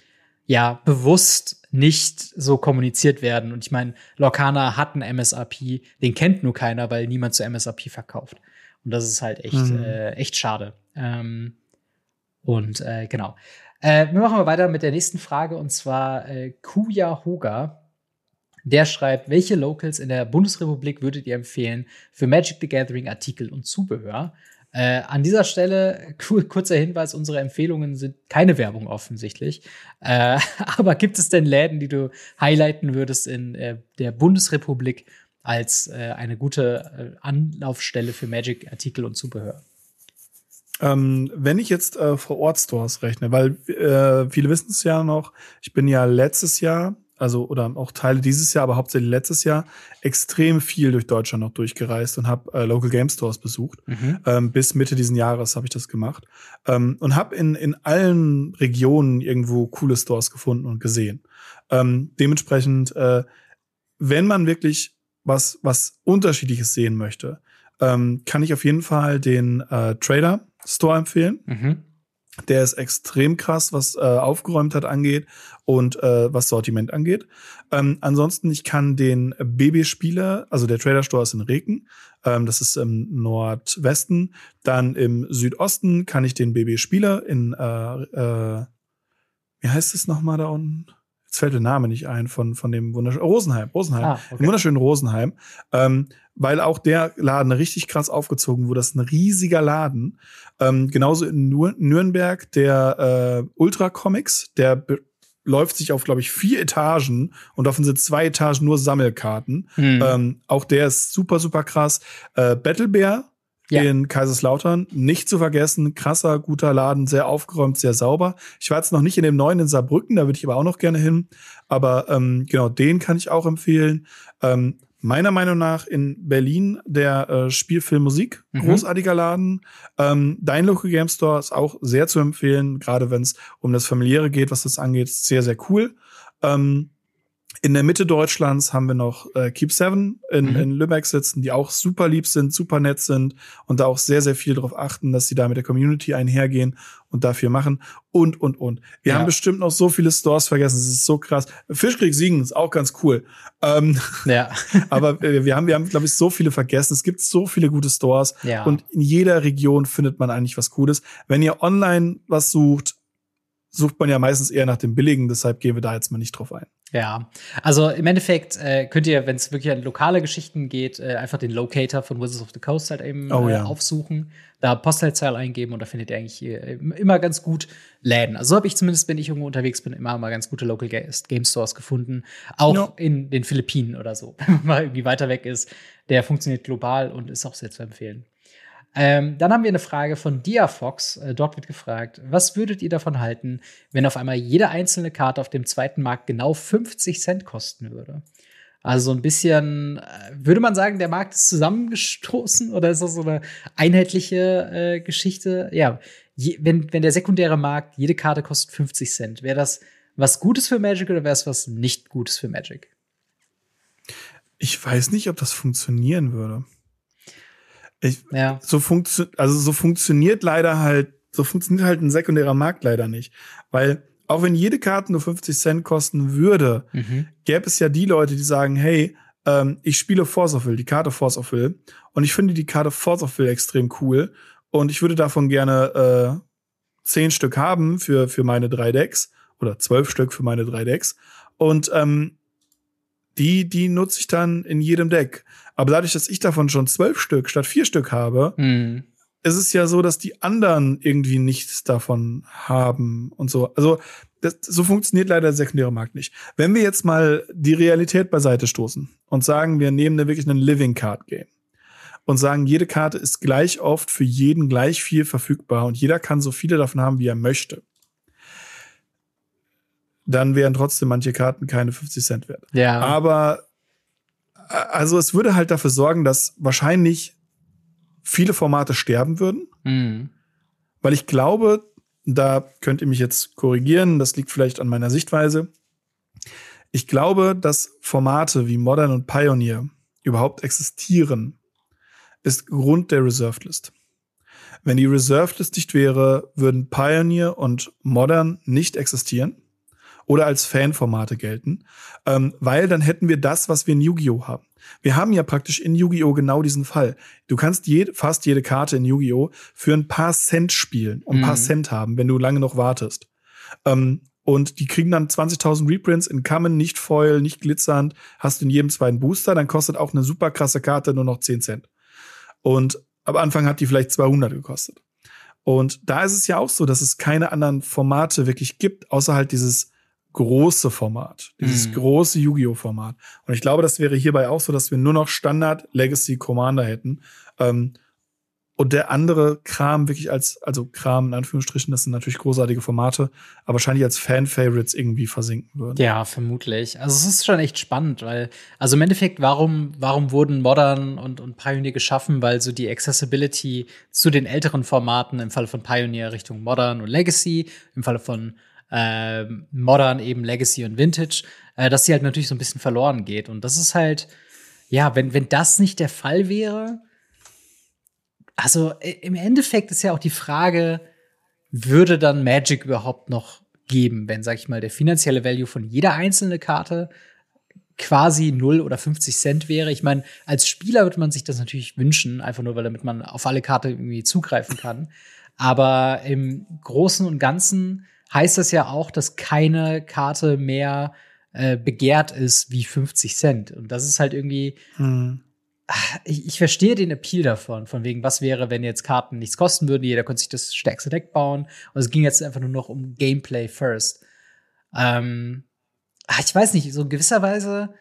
ja bewusst nicht so kommuniziert werden. Und ich meine, Lorcana hat einen MSRP, den kennt nur keiner, weil niemand zu MSRP verkauft. Und das ist halt echt, mhm. äh, echt schade. Ähm, und äh, genau. Äh, wir machen mal weiter mit der nächsten Frage und zwar äh, Kuya Hoga der schreibt, welche Locals in der Bundesrepublik würdet ihr empfehlen für Magic the Gathering Artikel und Zubehör? Äh, an dieser Stelle kurzer Hinweis, unsere Empfehlungen sind keine Werbung offensichtlich. Äh, aber gibt es denn Läden, die du highlighten würdest in äh, der Bundesrepublik als äh, eine gute äh, Anlaufstelle für Magic-Artikel und Zubehör? Ähm, wenn ich jetzt äh, vor Ort Stores rechne, weil äh, viele wissen es ja noch, ich bin ja letztes Jahr also oder auch Teile dieses Jahr, aber hauptsächlich letztes Jahr, extrem viel durch Deutschland noch durchgereist und habe äh, Local Game Stores besucht. Mhm. Ähm, bis Mitte diesen Jahres habe ich das gemacht. Ähm, und habe in, in allen Regionen irgendwo coole Stores gefunden und gesehen. Ähm, dementsprechend, äh, wenn man wirklich was, was Unterschiedliches sehen möchte, ähm, kann ich auf jeden Fall den äh, Trader Store empfehlen. Mhm. Der ist extrem krass, was äh, Aufgeräumtheit angeht und äh, was Sortiment angeht. Ähm, ansonsten, ich kann den BB-Spieler, also der Trader Store ist in Reken, ähm, das ist im Nordwesten. Dann im Südosten kann ich den BB-Spieler in, äh, äh, wie heißt es nochmal da unten? Jetzt fällt der Name nicht ein von, von dem wunderschönen Rosenheim, Rosenheim, ah, okay. wunderschönen Rosenheim, ähm, weil auch der Laden richtig krass aufgezogen wurde. Das ist ein riesiger Laden. Ähm, genauso in Nürnberg der äh, Ultra Comics, der läuft sich auf, glaube ich, vier Etagen und davon sind zwei Etagen nur Sammelkarten. Mhm. Ähm, auch der ist super, super krass. Äh, Battle Bear ja. in Kaiserslautern. Nicht zu vergessen, krasser, guter Laden, sehr aufgeräumt, sehr sauber. Ich war jetzt noch nicht in dem neuen in Saarbrücken, da würde ich aber auch noch gerne hin. Aber ähm, genau, den kann ich auch empfehlen. Ähm, meiner Meinung nach in Berlin der äh, Spielfilm Musik, mhm. großartiger Laden. Ähm, Dein Local Game Store ist auch sehr zu empfehlen, gerade wenn es um das Familiäre geht, was das angeht, sehr, sehr cool. Ähm, in der Mitte Deutschlands haben wir noch äh, Keep Seven in, mhm. in Lübeck sitzen, die auch super lieb sind, super nett sind und da auch sehr, sehr viel darauf achten, dass sie da mit der Community einhergehen und dafür machen und, und, und. Wir ja. haben bestimmt noch so viele Stores vergessen, es ist so krass. Fischkrieg Siegen ist auch ganz cool. Ähm, ja. aber äh, wir haben, wir haben, glaube ich, so viele vergessen. Es gibt so viele gute Stores ja. und in jeder Region findet man eigentlich was Cooles. Wenn ihr online was sucht, sucht man ja meistens eher nach dem Billigen, deshalb gehen wir da jetzt mal nicht drauf ein. Ja, also im Endeffekt äh, könnt ihr, wenn es wirklich an lokale Geschichten geht, äh, einfach den Locator von Wizards of the Coast halt eben oh, äh, ja. aufsuchen, da Postleitzahl eingeben und da findet ihr eigentlich äh, immer ganz gut Läden. Also so habe ich zumindest, wenn ich irgendwo unterwegs bin, immer mal ganz gute Local Game Stores gefunden. Auch no. in den Philippinen oder so, wenn man mal irgendwie weiter weg ist. Der funktioniert global und ist auch sehr zu empfehlen. Ähm, dann haben wir eine Frage von Diafox. Äh, dort wird gefragt, was würdet ihr davon halten, wenn auf einmal jede einzelne Karte auf dem zweiten Markt genau 50 Cent kosten würde? Also so ein bisschen, äh, würde man sagen, der Markt ist zusammengestoßen oder ist das so eine einheitliche äh, Geschichte? Ja, je, wenn, wenn der sekundäre Markt, jede Karte kostet 50 Cent, wäre das was Gutes für Magic oder wäre es was nicht Gutes für Magic? Ich weiß nicht, ob das funktionieren würde. Ich, ja. so funktio also so funktioniert leider halt, so funktioniert halt ein sekundärer Markt leider nicht. Weil auch wenn jede Karte nur 50 Cent kosten würde, mhm. gäbe es ja die Leute, die sagen, hey, ähm, ich spiele Force of Will, die Karte Force of Will, und ich finde die Karte Force of Will extrem cool. Und ich würde davon gerne äh, zehn Stück haben für, für meine drei Decks oder zwölf Stück für meine drei Decks. Und ähm, die, die nutze ich dann in jedem Deck. Aber dadurch, dass ich davon schon zwölf Stück statt vier Stück habe, mhm. ist es ja so, dass die anderen irgendwie nichts davon haben und so. Also das, so funktioniert leider der sekundäre Markt nicht. Wenn wir jetzt mal die Realität beiseite stoßen und sagen, wir nehmen da wirklich einen Living Card Game und sagen, jede Karte ist gleich oft für jeden gleich viel verfügbar und jeder kann so viele davon haben, wie er möchte dann wären trotzdem manche Karten keine 50 Cent wert. Ja. Aber also es würde halt dafür sorgen, dass wahrscheinlich viele Formate sterben würden. Mhm. Weil ich glaube, da könnt ihr mich jetzt korrigieren, das liegt vielleicht an meiner Sichtweise. Ich glaube, dass Formate wie Modern und Pioneer überhaupt existieren, ist Grund der Reserved List. Wenn die Reserved List nicht wäre, würden Pioneer und Modern nicht existieren oder als Fanformate gelten, ähm, weil dann hätten wir das, was wir in Yu-Gi-Oh! haben. Wir haben ja praktisch in Yu-Gi-Oh! genau diesen Fall. Du kannst jede, fast jede Karte in Yu-Gi-Oh! für ein paar Cent spielen und ein paar mhm. Cent haben, wenn du lange noch wartest. Ähm, und die kriegen dann 20.000 Reprints in Kammen, nicht Foil, nicht glitzernd. Hast du in jedem zweiten Booster, dann kostet auch eine super krasse Karte nur noch 10 Cent. Und am Anfang hat die vielleicht 200 gekostet. Und da ist es ja auch so, dass es keine anderen Formate wirklich gibt, außer halt dieses große Format, dieses mhm. große Yu-Gi-Oh! Format. Und ich glaube, das wäre hierbei auch so, dass wir nur noch Standard Legacy Commander hätten. Ähm, und der andere Kram wirklich als, also Kram in Anführungsstrichen, das sind natürlich großartige Formate, aber wahrscheinlich als Fan-Favorites irgendwie versinken würden. Ja, vermutlich. Also es ist schon echt spannend, weil, also im Endeffekt, warum, warum wurden Modern und, und Pioneer geschaffen? Weil so die Accessibility zu den älteren Formaten im Falle von Pioneer Richtung Modern und Legacy, im Falle von äh, Modern eben Legacy und Vintage, äh, dass sie halt natürlich so ein bisschen verloren geht. Und das ist halt, ja, wenn, wenn das nicht der Fall wäre, also im Endeffekt ist ja auch die Frage, würde dann Magic überhaupt noch geben, wenn, sag ich mal, der finanzielle Value von jeder einzelnen Karte quasi 0 oder 50 Cent wäre. Ich meine, als Spieler würde man sich das natürlich wünschen, einfach nur, weil damit man auf alle Karten irgendwie zugreifen kann. Aber im Großen und Ganzen heißt das ja auch, dass keine Karte mehr äh, begehrt ist wie 50 Cent. Und das ist halt irgendwie. Hm. Ich, ich verstehe den Appeal davon, von wegen, was wäre, wenn jetzt Karten nichts kosten würden, jeder könnte sich das stärkste Deck bauen. Und es ging jetzt einfach nur noch um Gameplay first. Ähm, ich weiß nicht, so in gewisser Weise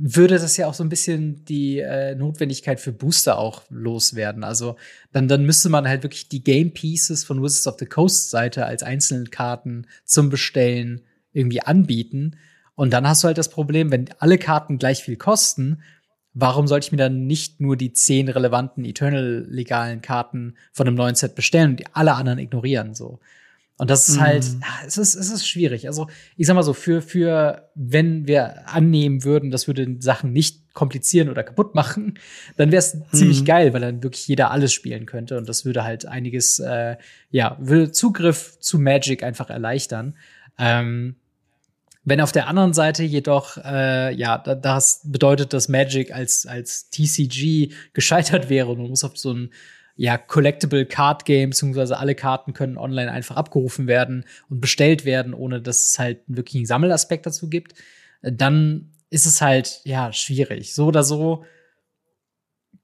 würde das ja auch so ein bisschen die äh, Notwendigkeit für Booster auch loswerden. Also dann, dann müsste man halt wirklich die Game Pieces von Wizards of the Coast Seite als einzelnen Karten zum Bestellen irgendwie anbieten. Und dann hast du halt das Problem, wenn alle Karten gleich viel kosten, warum sollte ich mir dann nicht nur die zehn relevanten Eternal legalen Karten von einem neuen Set bestellen und alle anderen ignorieren so? Und das ist halt, mm. es ist, es ist schwierig. Also, ich sag mal so, für, für, wenn wir annehmen würden, das würde Sachen nicht komplizieren oder kaputt machen, dann wäre es mm. ziemlich geil, weil dann wirklich jeder alles spielen könnte. Und das würde halt einiges, äh, ja, würde Zugriff zu Magic einfach erleichtern. Ähm, wenn auf der anderen Seite jedoch, äh, ja, das bedeutet, dass Magic als, als TCG gescheitert wäre und man muss auf so ein ja, Collectible Card Game, beziehungsweise alle Karten können online einfach abgerufen werden und bestellt werden, ohne dass es halt einen Sammelaspekt dazu gibt, dann ist es halt, ja, schwierig. So oder so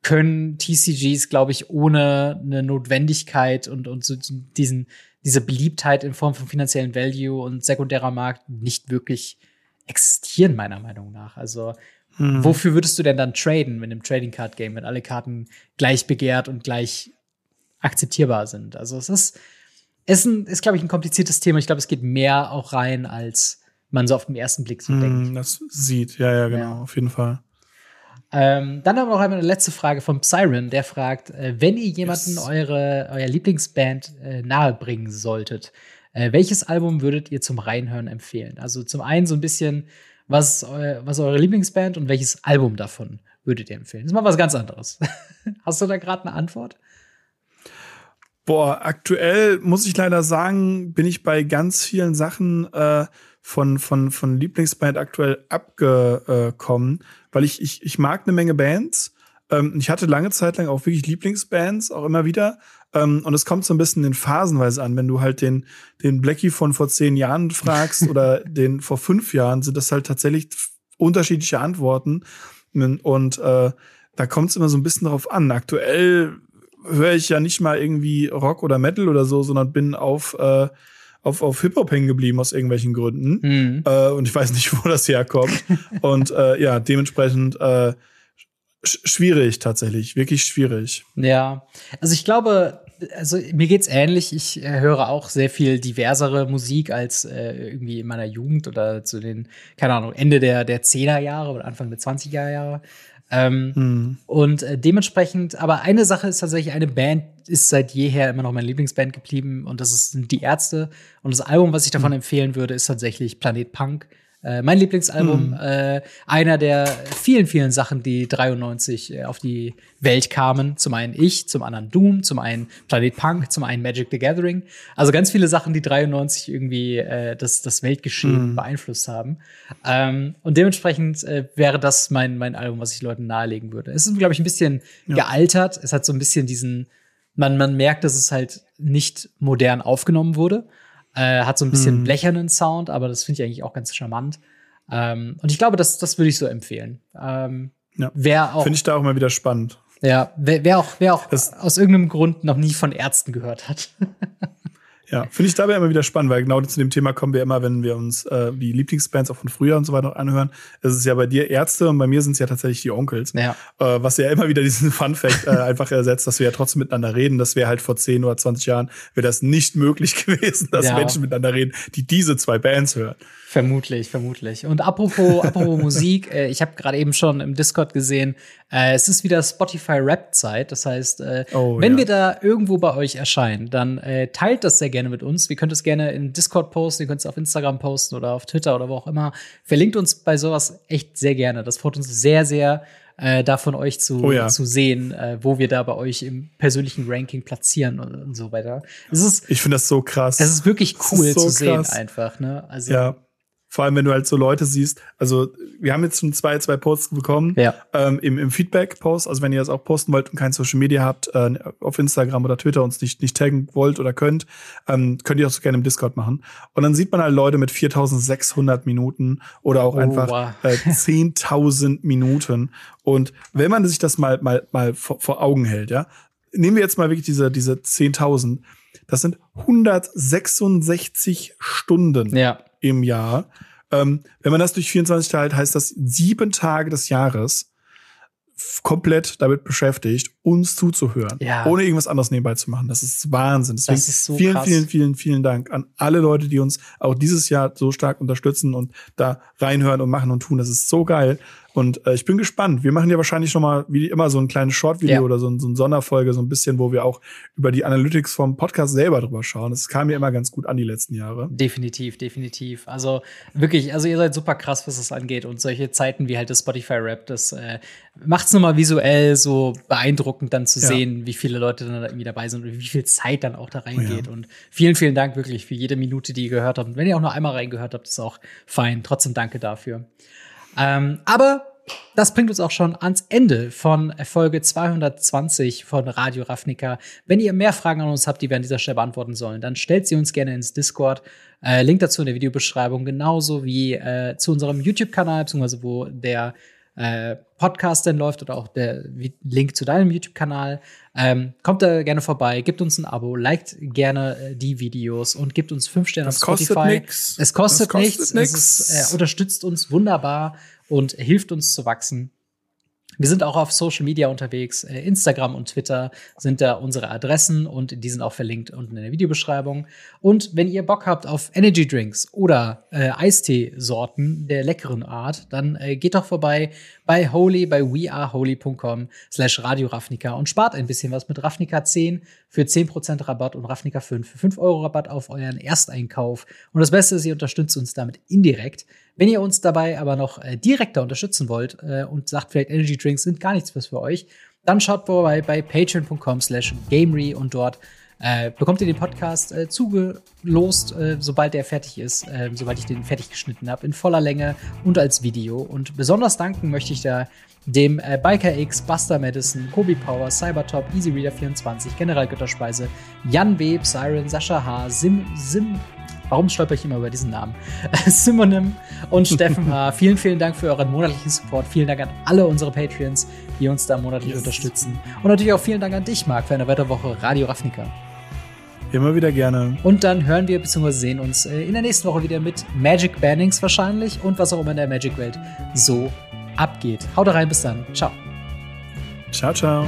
können TCGs, glaube ich, ohne eine Notwendigkeit und, und so diesen, diese Beliebtheit in Form von finanziellen Value und sekundärer Markt nicht wirklich existieren, meiner Meinung nach. Also hm. Wofür würdest du denn dann traden mit einem Trading Card Game, wenn alle Karten gleich begehrt und gleich akzeptierbar sind? Also es ist, es ist, ist glaube ich, ein kompliziertes Thema. Ich glaube, es geht mehr auch rein, als man so auf den ersten Blick so hm, denkt. Das sieht, ja, ja, genau, ja. auf jeden Fall. Ähm, dann haben wir noch einmal eine letzte Frage vom Siren, der fragt, äh, wenn ihr jemanden yes. eure, euer Lieblingsband äh, nahebringen solltet, äh, welches Album würdet ihr zum Reinhören empfehlen? Also zum einen so ein bisschen was, was eure Lieblingsband und welches Album davon würdet ihr empfehlen? Das ist mal was ganz anderes. Hast du da gerade eine Antwort? Boah, aktuell muss ich leider sagen, bin ich bei ganz vielen Sachen äh, von, von, von Lieblingsband aktuell abgekommen, weil ich, ich, ich mag eine Menge Bands. Ähm, ich hatte lange Zeit lang auch wirklich Lieblingsbands, auch immer wieder. Ähm, und es kommt so ein bisschen in phasenweise an. Wenn du halt den, den Blackie von vor zehn Jahren fragst oder den vor fünf Jahren, sind das halt tatsächlich unterschiedliche Antworten. Und äh, da kommt es immer so ein bisschen drauf an. Aktuell höre ich ja nicht mal irgendwie Rock oder Metal oder so, sondern bin auf äh, auf, auf Hip-Hop hängen geblieben aus irgendwelchen Gründen. Mhm. Äh, und ich weiß nicht, wo das herkommt. und äh, ja, dementsprechend äh, schwierig tatsächlich, wirklich schwierig. Ja, also ich glaube, also mir geht's ähnlich. Ich äh, höre auch sehr viel diversere Musik als äh, irgendwie in meiner Jugend oder zu den, keine Ahnung, Ende der, der 10er Jahre oder Anfang der 20er Jahre. Ähm, hm. Und äh, dementsprechend, aber eine Sache ist tatsächlich, eine Band ist seit jeher immer noch meine Lieblingsband geblieben und das ist die Ärzte. Und das Album, was ich davon hm. empfehlen würde, ist tatsächlich Planet Punk. Äh, mein Lieblingsalbum, mhm. äh, einer der vielen, vielen Sachen, die 93 äh, auf die Welt kamen. Zum einen ich, zum anderen Doom, zum einen Planet Punk, zum einen Magic the Gathering. Also ganz viele Sachen, die 93 irgendwie äh, das, das Weltgeschehen mhm. beeinflusst haben. Ähm, und dementsprechend äh, wäre das mein, mein Album, was ich Leuten nahelegen würde. Es ist, glaube ich, ein bisschen ja. gealtert. Es hat so ein bisschen diesen, man, man merkt, dass es halt nicht modern aufgenommen wurde. Äh, hat so ein bisschen hm. blechernen Sound, aber das finde ich eigentlich auch ganz charmant. Ähm, und ich glaube, das, das würde ich so empfehlen. Ähm, ja. Finde ich da auch mal wieder spannend. Ja, wer, wer auch, wer auch aus irgendeinem Grund noch nie von Ärzten gehört hat. Ja, finde ich dabei immer wieder spannend, weil genau zu dem Thema kommen wir immer, wenn wir uns äh, die Lieblingsbands auch von früher und so weiter noch anhören. Es ist ja bei dir Ärzte und bei mir sind es ja tatsächlich die Onkels. Ja. Äh, was ja immer wieder diesen Fun-Fact äh, einfach ersetzt, dass wir ja trotzdem miteinander reden. Das wäre halt vor 10 oder 20 Jahren, wäre das nicht möglich gewesen, dass ja. Menschen miteinander reden, die diese zwei Bands hören. Vermutlich, vermutlich. Und apropos, apropos Musik, äh, ich habe gerade eben schon im Discord gesehen, äh, es ist wieder Spotify Rap Zeit. Das heißt, äh, oh, wenn ja. wir da irgendwo bei euch erscheinen, dann teilt das sehr gerne gerne mit uns. Wir könnt es gerne in Discord posten, ihr könnt es auf Instagram posten oder auf Twitter oder wo auch immer. Verlinkt uns bei sowas echt sehr gerne. Das freut uns sehr, sehr, äh, da von euch zu, oh ja. zu sehen, äh, wo wir da bei euch im persönlichen Ranking platzieren und, und so weiter. Es ist, ich finde das so krass. Es ist wirklich cool ist so zu krass. sehen einfach. Ne? Also, ja. Vor allem, wenn du halt so Leute siehst. Also, wir haben jetzt schon zwei, zwei Posts bekommen ja. ähm, im, im Feedback-Post. Also, wenn ihr das auch posten wollt und kein Social Media habt, äh, auf Instagram oder Twitter uns nicht, nicht taggen wollt oder könnt, ähm, könnt ihr auch so gerne im Discord machen. Und dann sieht man halt Leute mit 4600 Minuten oder auch oh, einfach wow. äh, 10.000 Minuten. Und wenn man sich das mal, mal, mal vor, vor Augen hält, ja, nehmen wir jetzt mal wirklich diese, diese 10.000. Das sind 166 Stunden. Ja im Jahr. Ähm, wenn man das durch 24 teilt, heißt das sieben Tage des Jahres komplett damit beschäftigt, uns zuzuhören, ja. ohne irgendwas anderes nebenbei zu machen. Das ist Wahnsinn. Deswegen das ist so vielen, krass. vielen, vielen, vielen Dank an alle Leute, die uns auch dieses Jahr so stark unterstützen und da reinhören und machen und tun. Das ist so geil. Und äh, ich bin gespannt. Wir machen ja wahrscheinlich noch mal wie immer so ein kleines Short-Video ja. oder so, so eine Sonderfolge, so ein bisschen, wo wir auch über die Analytics vom Podcast selber drüber schauen. Das kam mir immer ganz gut an die letzten Jahre. Definitiv, definitiv. Also wirklich, also ihr seid super krass, was das angeht. Und solche Zeiten wie halt das Spotify-Rap, das äh, macht es nochmal visuell so beeindruckend dann zu ja. sehen, wie viele Leute dann da irgendwie dabei sind und wie viel Zeit dann auch da reingeht. Oh ja. Und vielen, vielen Dank wirklich für jede Minute, die ihr gehört habt. Und wenn ihr auch nur einmal reingehört habt, ist auch fein. Trotzdem danke dafür. Ähm, aber das bringt uns auch schon ans Ende von Folge 220 von Radio Ravnica. Wenn ihr mehr Fragen an uns habt, die wir an dieser Stelle beantworten sollen, dann stellt sie uns gerne ins Discord. Äh, Link dazu in der Videobeschreibung, genauso wie äh, zu unserem YouTube-Kanal, beziehungsweise wo der äh, Podcast denn läuft oder auch der Link zu deinem YouTube-Kanal. Ähm, kommt da gerne vorbei, gibt uns ein Abo, liked gerne äh, die Videos und gibt uns fünf Sterne das auf Spotify. Kostet nix. Es kostet, kostet nichts. nichts. Es ist, äh, unterstützt uns wunderbar und hilft uns zu wachsen. Wir sind auch auf Social Media unterwegs. Äh, Instagram und Twitter sind da unsere Adressen und die sind auch verlinkt unten in der Videobeschreibung. Und wenn ihr Bock habt auf Energy Drinks oder äh, Eistee-Sorten der leckeren Art, dann äh, geht doch vorbei bei Holy, bei weareholy.com slash Radio Ravnica und spart ein bisschen was mit Ravnica 10 für 10% Rabatt und Ravnica 5 für 5 Euro Rabatt auf euren Ersteinkauf. Und das Beste ist, ihr unterstützt uns damit indirekt. Wenn ihr uns dabei aber noch äh, direkter unterstützen wollt äh, und sagt vielleicht Energy Drinks sind gar nichts was für euch, dann schaut vorbei bei patreon.com slash gamery und dort äh, bekommt ihr den Podcast äh, zugelost, äh, sobald der fertig ist, äh, sobald ich den fertig geschnitten habe, in voller Länge und als Video. Und besonders danken möchte ich da dem äh, Biker X, Buster Madison, Kobi Power, Cybertop, EasyReader24, General Götterspeise, Jan W., Siren, Sascha H., Sim, Sim, Warum stolper ich immer über diesen Namen? Simonim und Steffen H. Vielen, vielen Dank für euren monatlichen Support. Vielen Dank an alle unsere Patreons, die uns da monatlich yes. unterstützen. Und natürlich auch vielen Dank an dich, Marc, für eine weitere Woche Radio Ravnica. Immer wieder gerne. Und dann hören wir bzw. sehen uns äh, in der nächsten Woche wieder mit Magic Bannings wahrscheinlich und was auch immer in der Magic-Welt so abgeht. Haut rein, bis dann. Ciao. Ciao, ciao.